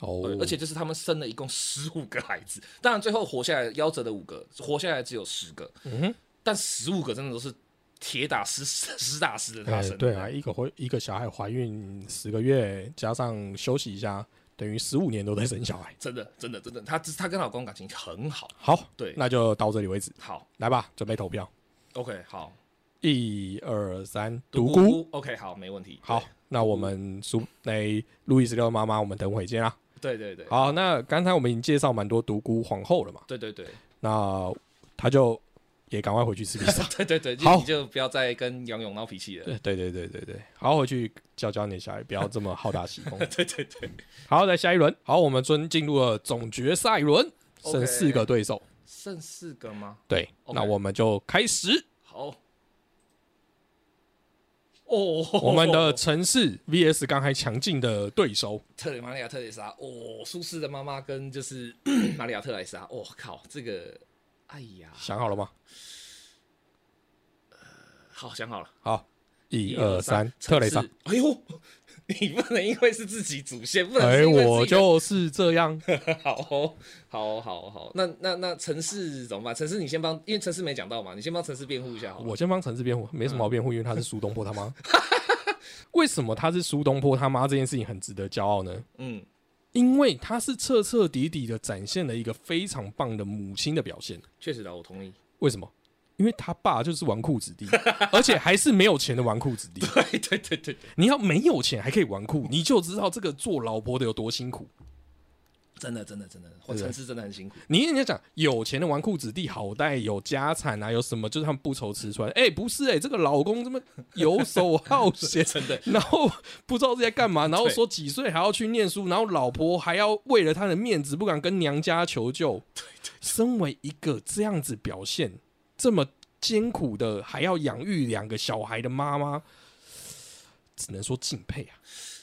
哦，而且就是他们生了一共十五个孩子，当然最后活下来夭折的五个，活下来只有十个，嗯哼，但十五个真的都是铁打实 *laughs* 实打实的他生的，哎对啊，一个怀一个小孩怀孕十个月，加上休息一下，等于十五年都在生小孩。真的真的真的，她她跟老公感情很好，好，对，那就到这里为止，好来吧，准备投票，，OK，好，一二三，独独孤。，OK，好，没问题，好，那我们苏那路易十六妈妈，我们等会见啦。对，对对对，好，那刚才我们已经介绍蛮多独孤皇后了嘛，对对对那他就也赶快回去吃披萨。*laughs* 对对对，就好你就不要再跟杨勇闹脾气了，对对对对对对，好，回去教教你的小孩，不要这么好大喜功。*laughs* 对对对，好，来下一轮。好，我们尊进入了总决赛轮，剩四个对手。剩四个吗？对那我们就开始好。哦，我们的城市 VS 刚才强劲的对手。*laughs* 特里马利亚特蕾莎，哦，舒适的妈妈跟就是 *coughs* 玛利亚特蕾莎，我、靠，这个，哎呀，想好了吗？好想好了，好，一二三，特雷莎哎呦，*laughs* 你不能因为是自己祖先，不能哎，我就是这样。*laughs* 好哦好好好，那那那城市怎么办？城市你先帮，因为城市没讲到嘛，你先帮城市辩护一下好。我先帮城市辩护，没什么好辩护，因为他是苏东坡他妈。*laughs* 为什么他是苏东坡他妈这件事情很值得骄傲呢？嗯，因为他是彻彻底底的展现了一个非常棒的母亲的表现。确实的，我同意。为什么？因为他爸就是纨绔子弟，*laughs* 而且还是没有钱的纨绔子弟。对对对对，你要没有钱还可以纨绔，你就知道这个做老婆的有多辛苦。真的真的真的，我城市真的很辛苦。你人家讲有钱的纨绔子弟好歹有家产啊，有什么就是他们不愁吃穿。哎、不是哎、这个老公这么游手好闲，*laughs* 真的，*laughs* 然后不知道是在干嘛，*laughs* 然后说几岁还要去念书，然后老婆还要为了他的面子不敢跟娘家求救。对对，身为一个这样子表现这么艰苦的，还要养育两个小孩的妈妈，只能说敬佩啊。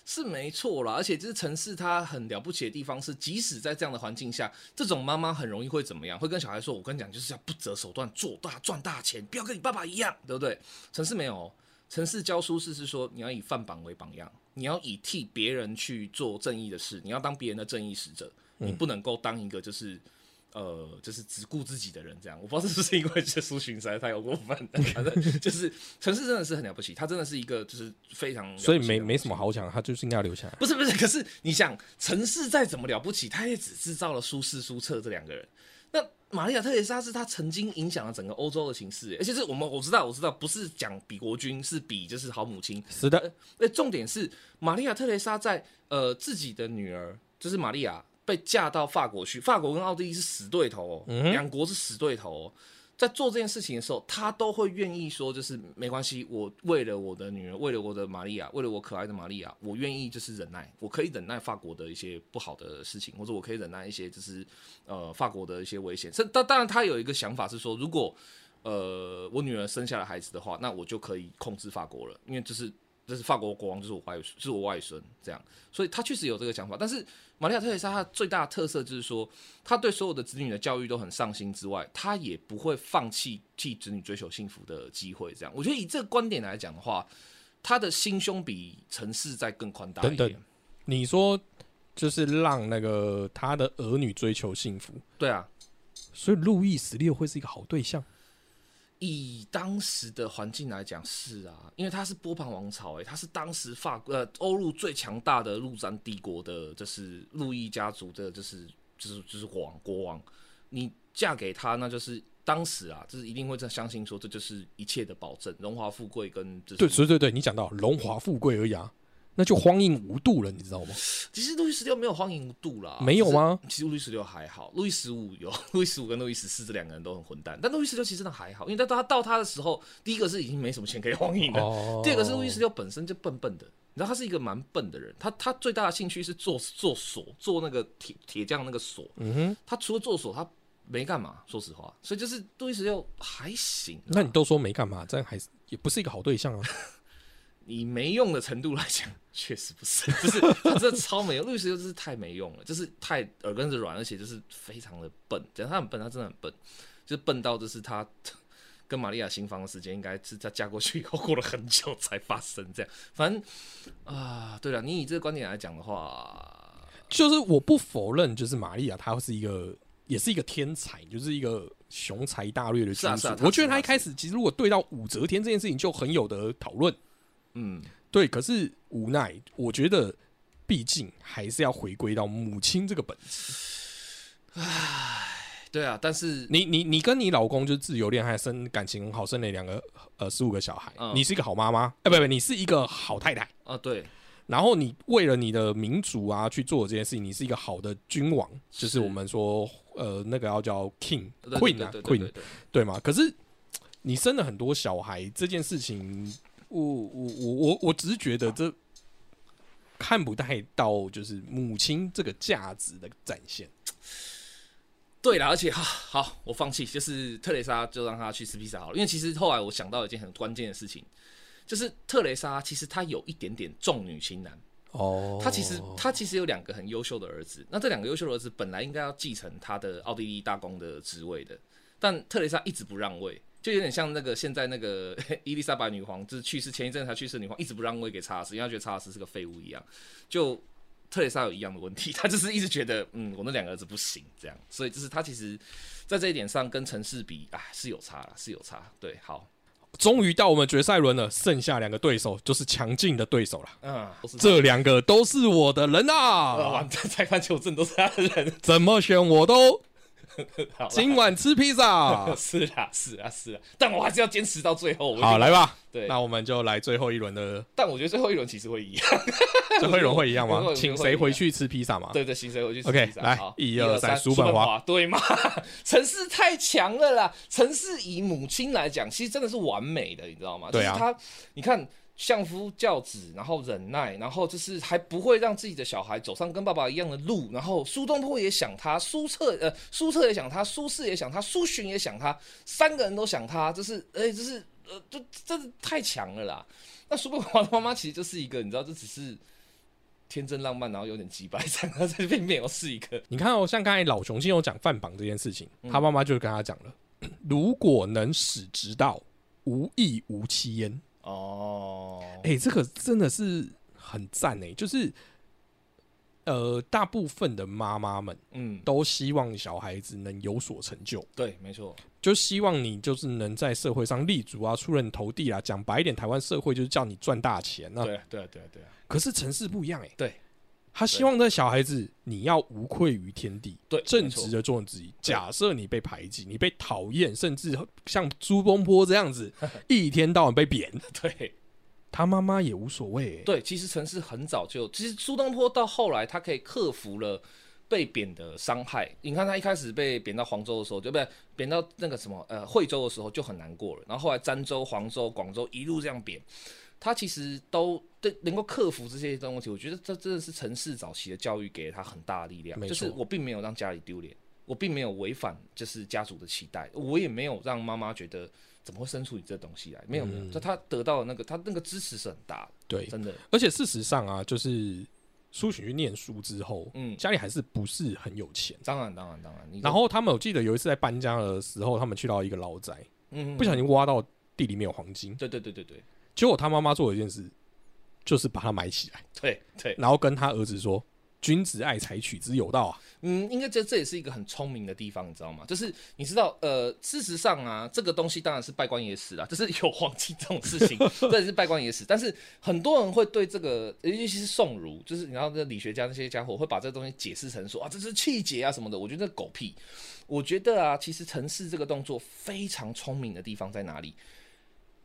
是没错啦，而且就是城市它很了不起的地方是，即使在这样的环境下，这种妈妈很容易会怎么样？会跟小孩说：“我跟你讲，就是要不择手段做大赚大钱，不要跟你爸爸一样，对不对？”城市没有哦，城市教书是是说你要以范榜为榜样，你要以替别人去做正义的事，你要当别人的正义使者，你不能够当一个就是。呃，就是只顾自己的人这样，我不知道是不是因为这苏洵实在太有过分了，反正就是城市真的是很了不起，他真的是一个就是非常所以没没什么好讲，他就是应该要留下来。不是不是，可是你想，城市再怎么了不起，他也只制造了苏轼、苏辙这两个人。那玛利亚特蕾莎是他曾经影响了整个欧洲的形势，而且是我们我知道我知道，不是讲比国君，是比就是好母亲。是的，那重点是玛利亚特蕾莎在呃自己的女儿就是玛利亚被嫁到法国去，法国跟奥地利是死对头哦，嗯两、国是死对头哦。在做这件事情的时候，他都会愿意说，就是没关系，我为了我的女儿，为了我的玛利亚，为了我可爱的玛利亚，我愿意就是忍耐，我可以忍耐法国的一些不好的事情，或者我可以忍耐一些就是呃法国的一些危险。这当当然，他有一个想法是说，如果呃我女儿生下了孩子的话，那我就可以控制法国了，因为就是这是法国国王，就是我外就是我外孙这样，所以他确实有这个想法。但是玛利亚特蕾莎她最大的特色就是说，她对所有的子女的教育都很上心之外，她也不会放弃替子女追求幸福的机会。这样，我觉得以这个观点来讲的话，她的心胸比城市再更宽大一点。等等你说就是让那个他的儿女追求幸福，对啊，所以路易十六会是一个好对象。以当时的环境来讲，是啊，因为他是波旁王朝、欸，他是当时法呃欧陆最强大的陆战帝国的，就是路易家族的，就是就是就是王国王，你嫁给他，那就是当时啊，就是一定会在相信说这就是一切的保证，荣华富贵跟就是对，对对对，你讲到荣华富贵而已啊，那就荒淫无度了，你知道吗？其实路易十六没有荒淫无度啦，没有吗？其实路易十六还好，路易十五有，*laughs* 路易十五跟路易十四这两个人都很混蛋，但路易十六其实真的还好，因为他到他的时候，第一个是已经没什么钱可以荒淫了，哦第二个是路易十六本身就笨笨的，你知道他是一个蛮笨的人，他他最大的兴趣是做做锁，做那个铁铁匠那个锁，嗯哼，他除了做锁，他没干嘛，说实话，所以就是路易十六还行啊，那你都说没干嘛，这样还是也不是一个好对象啊。*laughs* 以没用的程度来讲，*laughs* 确实不是，就是他真的超没用。路易十六就是太没用了，*laughs* 就是太耳根子软，而且就是非常的笨。讲他很笨，他真的很笨，就是笨到就是他跟玛利亚新房的时间，应该是他嫁过去以后过了很久才发生这样。反正啊，对了，你以这个观点来讲的话，就是我不否认，就是玛利亚她是一个，也是一个天才，就是一个雄才大略的君主。是啊是啊我觉得他一开始其实如果对到武则天这件事情就很有的讨论。嗯，对，可是无奈，我觉得毕竟还是要回归到母亲这个本质。唉对啊，但是你你你跟你老公就是自由恋爱，生感情很好，生了两个呃十五个小孩，嗯你是一个好妈妈，哎、不不，你是一个好太太。啊，对，然后你为了你的民族啊去做这件事情，你是一个好的君王，就是是我们说呃那个要叫 king 对 queen 啊 queen 对吗？可是你生了很多小孩这件事情，我我我我我只是觉得这看不太到就是母亲这个价值的展现。对了，而且哈好，我放弃，就是特蕾莎就让她去吃披萨好了，因为其实后来我想到一件很关键的事情，就是特蕾莎其实她有一点点重女轻男，哦她其实她其实有两个很优秀的儿子，那这两个优秀的儿子本来应该要继承她的奥地利大公的职位的，但特蕾莎一直不让位。就有点像那个现在那个 *laughs* 伊丽莎白女皇，就是去世前一阵才去世的女皇，一直不让位给查尔斯，因为她觉得查尔斯是个废物一样。就特蕾莎有一样的问题，*laughs* 她就是一直觉得，嗯，我那两个儿子不行，这样，所以就是她其实，在这一点上跟城市比，啊，是有差了，是有差。对，好，终于到我们决赛轮了，剩下两个对手就是强劲的对手了。嗯，这两个都是我的人啊，啊，完蛋，*laughs* 裁判球证都是他的人，怎么选我都 *laughs* 今晚吃披萨。*laughs* 是啊，是啊，是啊，但我还是要坚持到最后。好，来吧，对，那我们就来最后一轮的，但我觉得最后一轮其实会一样。*laughs* 最后一轮会一样吗？请谁回去吃披萨嘛？对对，行，谁回去吃 OK，披萨来一二三叔本本华对吗？城市太强了啦！城市以母亲来讲，其实真的是完美的，你知道吗？对啊就是他，你看。相夫教子，然后忍耐，然后就是还不会让自己的小孩走上跟爸爸一样的路，然后苏东坡也想他，苏辙呃苏辙也想他，苏轼也想他，苏洵也想他，三个人都想他，就是哎、就是呃，就真的太强了啦。那叔本华的妈妈其实就是一个，你知道，这只是天真浪漫，然后有点鸡掰，这样，他这偏偏又是一个你看哦，像刚才老熊金有讲饭榜这件事情，他妈妈就跟他讲了，*clears throat* 如果能使直道，无益无期焉。哦，哎、这个真的是很赞哎，就是呃，大部分的妈妈们嗯，都希望小孩子能有所成就，对，没错，就希望你就是能在社会上立足啊，出人头地啊。讲白一点，台湾社会就是叫你赚大钱啊。对啊，对啊，对啊，对啊，可是城市不一样哎，对，他希望这小孩子你要无愧于天地，对，正直的做你自己。假设你被排挤，你被讨厌，甚至像朱东坡这样子，*laughs* 一天到晚被贬，对他妈妈也无所谓欸。对，其实城市很早就，其实苏东坡到后来他可以克服了。被贬的伤害，你看他一开始被贬到黄州的时候，就被贬到那个什么呃惠州的时候就很难过了，然后后来儋州、黄州、广州一路这样贬，他其实都对能够克服这些东西，我觉得这真的是城市早期的教育给了他很大的力量，没就是错我并没有让家里丢脸，我并没有违反就是家族的期待，我也没有让妈妈觉得怎么会生出你这东西来，没有没有，就他得到的那个他那个支持是很大的，对，真的，而且事实上啊，就是苏洵去念书之后，嗯，家里还是不是很有钱。当然当然当然，你然后他们我记得有一次在搬家的时候，他们去到一个老宅，嗯，不小心挖到地里面有黄金，对对对对对结果他妈妈做了一件事，就是把它埋起来，对对，然后跟他儿子说：“君子爱财，取之有道啊。嗯，应该这这也是一个很聪明的地方，你知道吗？就是你知道，呃，事实上啊，这个东西当然是拜官野史啦，就是有黄金这种事情，*laughs* 这也是拜官野史。但是很多人会对这个，尤其是宋儒，就是你知道，这理学家那些家伙会把这个东西解释成说啊，这是气节啊什么的。我觉得这狗屁。我觉得啊，其实城市这个动作非常聪明的地方在哪里？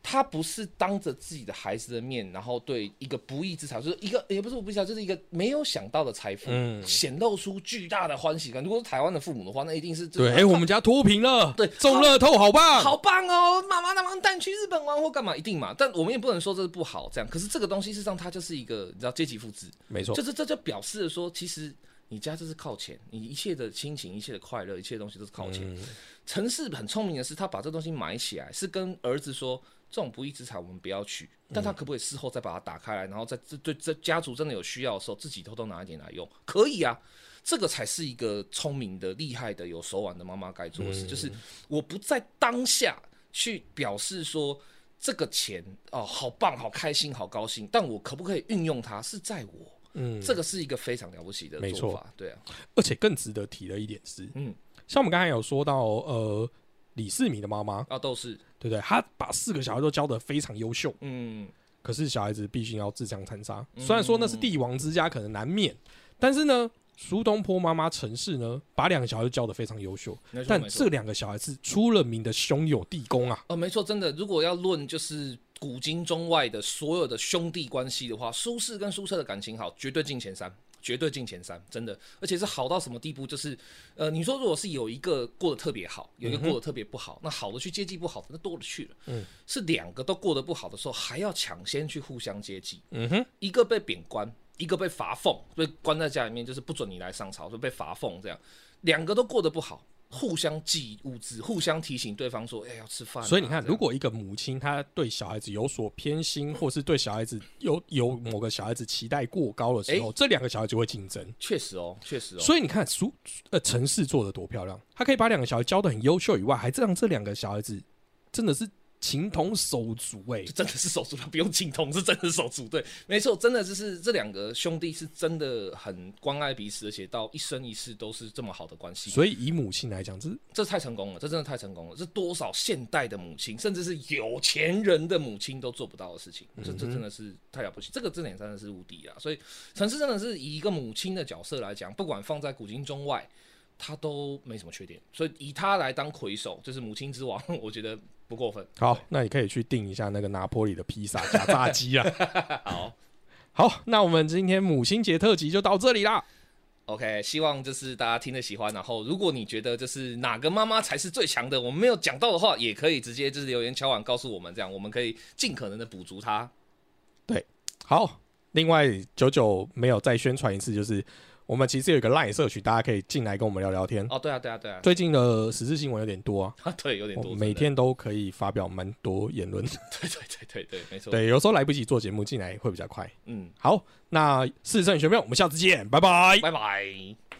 他不是当着自己的孩子的面，然后对一个不义之财，就是一个也不是不义之财，就是一个没有想到的财富，嗯显露出巨大的欢喜感。如果是台湾的父母的话，那一定是对，哎、我们家脱贫了，对中乐透好棒，好棒哦，妈妈，那妈带你去日本玩或干嘛，一定嘛。但我们也不能说这是不好，这样。可是这个东西事实上它就是一个，你知道阶级复制，没错就，是这就表示了说，其实你家就是靠钱，你一切的亲情、一切的快乐、一切东西都是靠钱。嗯城市很聪明的是，他把这东西买起来，是跟儿子说，这种不义之财我们不要取，但他可不可以事后再把它打开来，然后在这对这家族真的有需要的时候，自己偷偷拿一点来用？可以啊。这个才是一个聪明的、厉害的、有手腕的妈妈该做的事，就是我不在当下去表示说这个钱哦好棒、好开心、好高兴，但我可不可以运用它，是在我。嗯，这个是一个非常了不起的做法，对啊，而且更值得提的一点是，嗯，像我们刚才有说到，呃，李世民的妈妈，啊都是，对不对？他把四个小孩都教得非常优秀，嗯，可是小孩子毕竟要自相残杀。虽然说那是帝王之家，可能难免，但是呢，苏东坡妈妈陈氏呢，把两个小孩都教得非常优秀，但这两个小孩是出了名的兄友弟恭啊。哦，没错，真的，如果要论就是古今中外的所有的兄弟关系的话，苏轼跟苏辙的感情好，绝对进前三，绝对进前三，真的，而且是好到什么地步？就是呃，你说如果是有一个过得特别好，有一个过得特别不好，那好的去接济不好的，那多了去了。嗯，是两个都过得不好的时候，还要抢先去互相接济，嗯哼，一个被贬官，一个被罚俸，被关在家里面，就是不准你来上朝，就被罚俸这样，两个都过得不好。互相寄物资，互相提醒对方说：“哎、要吃饭啊、所以你看，如果一个母亲她对小孩子有所偏心，或是对小孩子有有某个小孩子期待过高的时候，这两个小孩就会竞争。确实哦，确实哦，所以你看，苏呃城市做的多漂亮，他可以把两个小孩教的很优秀以外，还让这两个小孩子真的是情同手足哎、真的是手足，不用情同，是真的是手足。对，没错，真的就是这两个兄弟是真的很关爱彼此，而且到一生一世都是这么好的关系。所以以母亲来讲，这这太成功了，这真的太成功了，这多少现代的母亲，甚至是有钱人的母亲都做不到的事情，这这真的是太了不起，这个这点真的是无敌啊！所以陈氏真的是以一个母亲的角色来讲，不管放在古今中外，他都没什么缺点，所以以他来当魁首，就是母亲之王，*laughs* 我觉得不过分。好，那你可以去订一下那个拿坡里的披萨加炸鸡啊。*laughs* 好好，那我们今天母亲节特辑就到这里啦。，OK，希望就是大家听得喜欢，然后如果你觉得就是哪个妈妈才是最强的，我们没有讲到的话，也可以直接就是留言敲碗告诉我们，这样我们可以尽可能的补足它。好，另外九九没有再宣传一次，就是我们其实有一个 LINE 社群，大家可以进来跟我们聊聊天。哦，对啊，对啊，对啊，最近的时事新闻有点多啊，*laughs* 对，有点多，我每天都可以发表蛮多言论。*laughs* 对对对对对，没错。对，有时候来不及做节目，进来会比较快。嗯，好，那事实胜选票，我们下次见，拜拜。拜拜。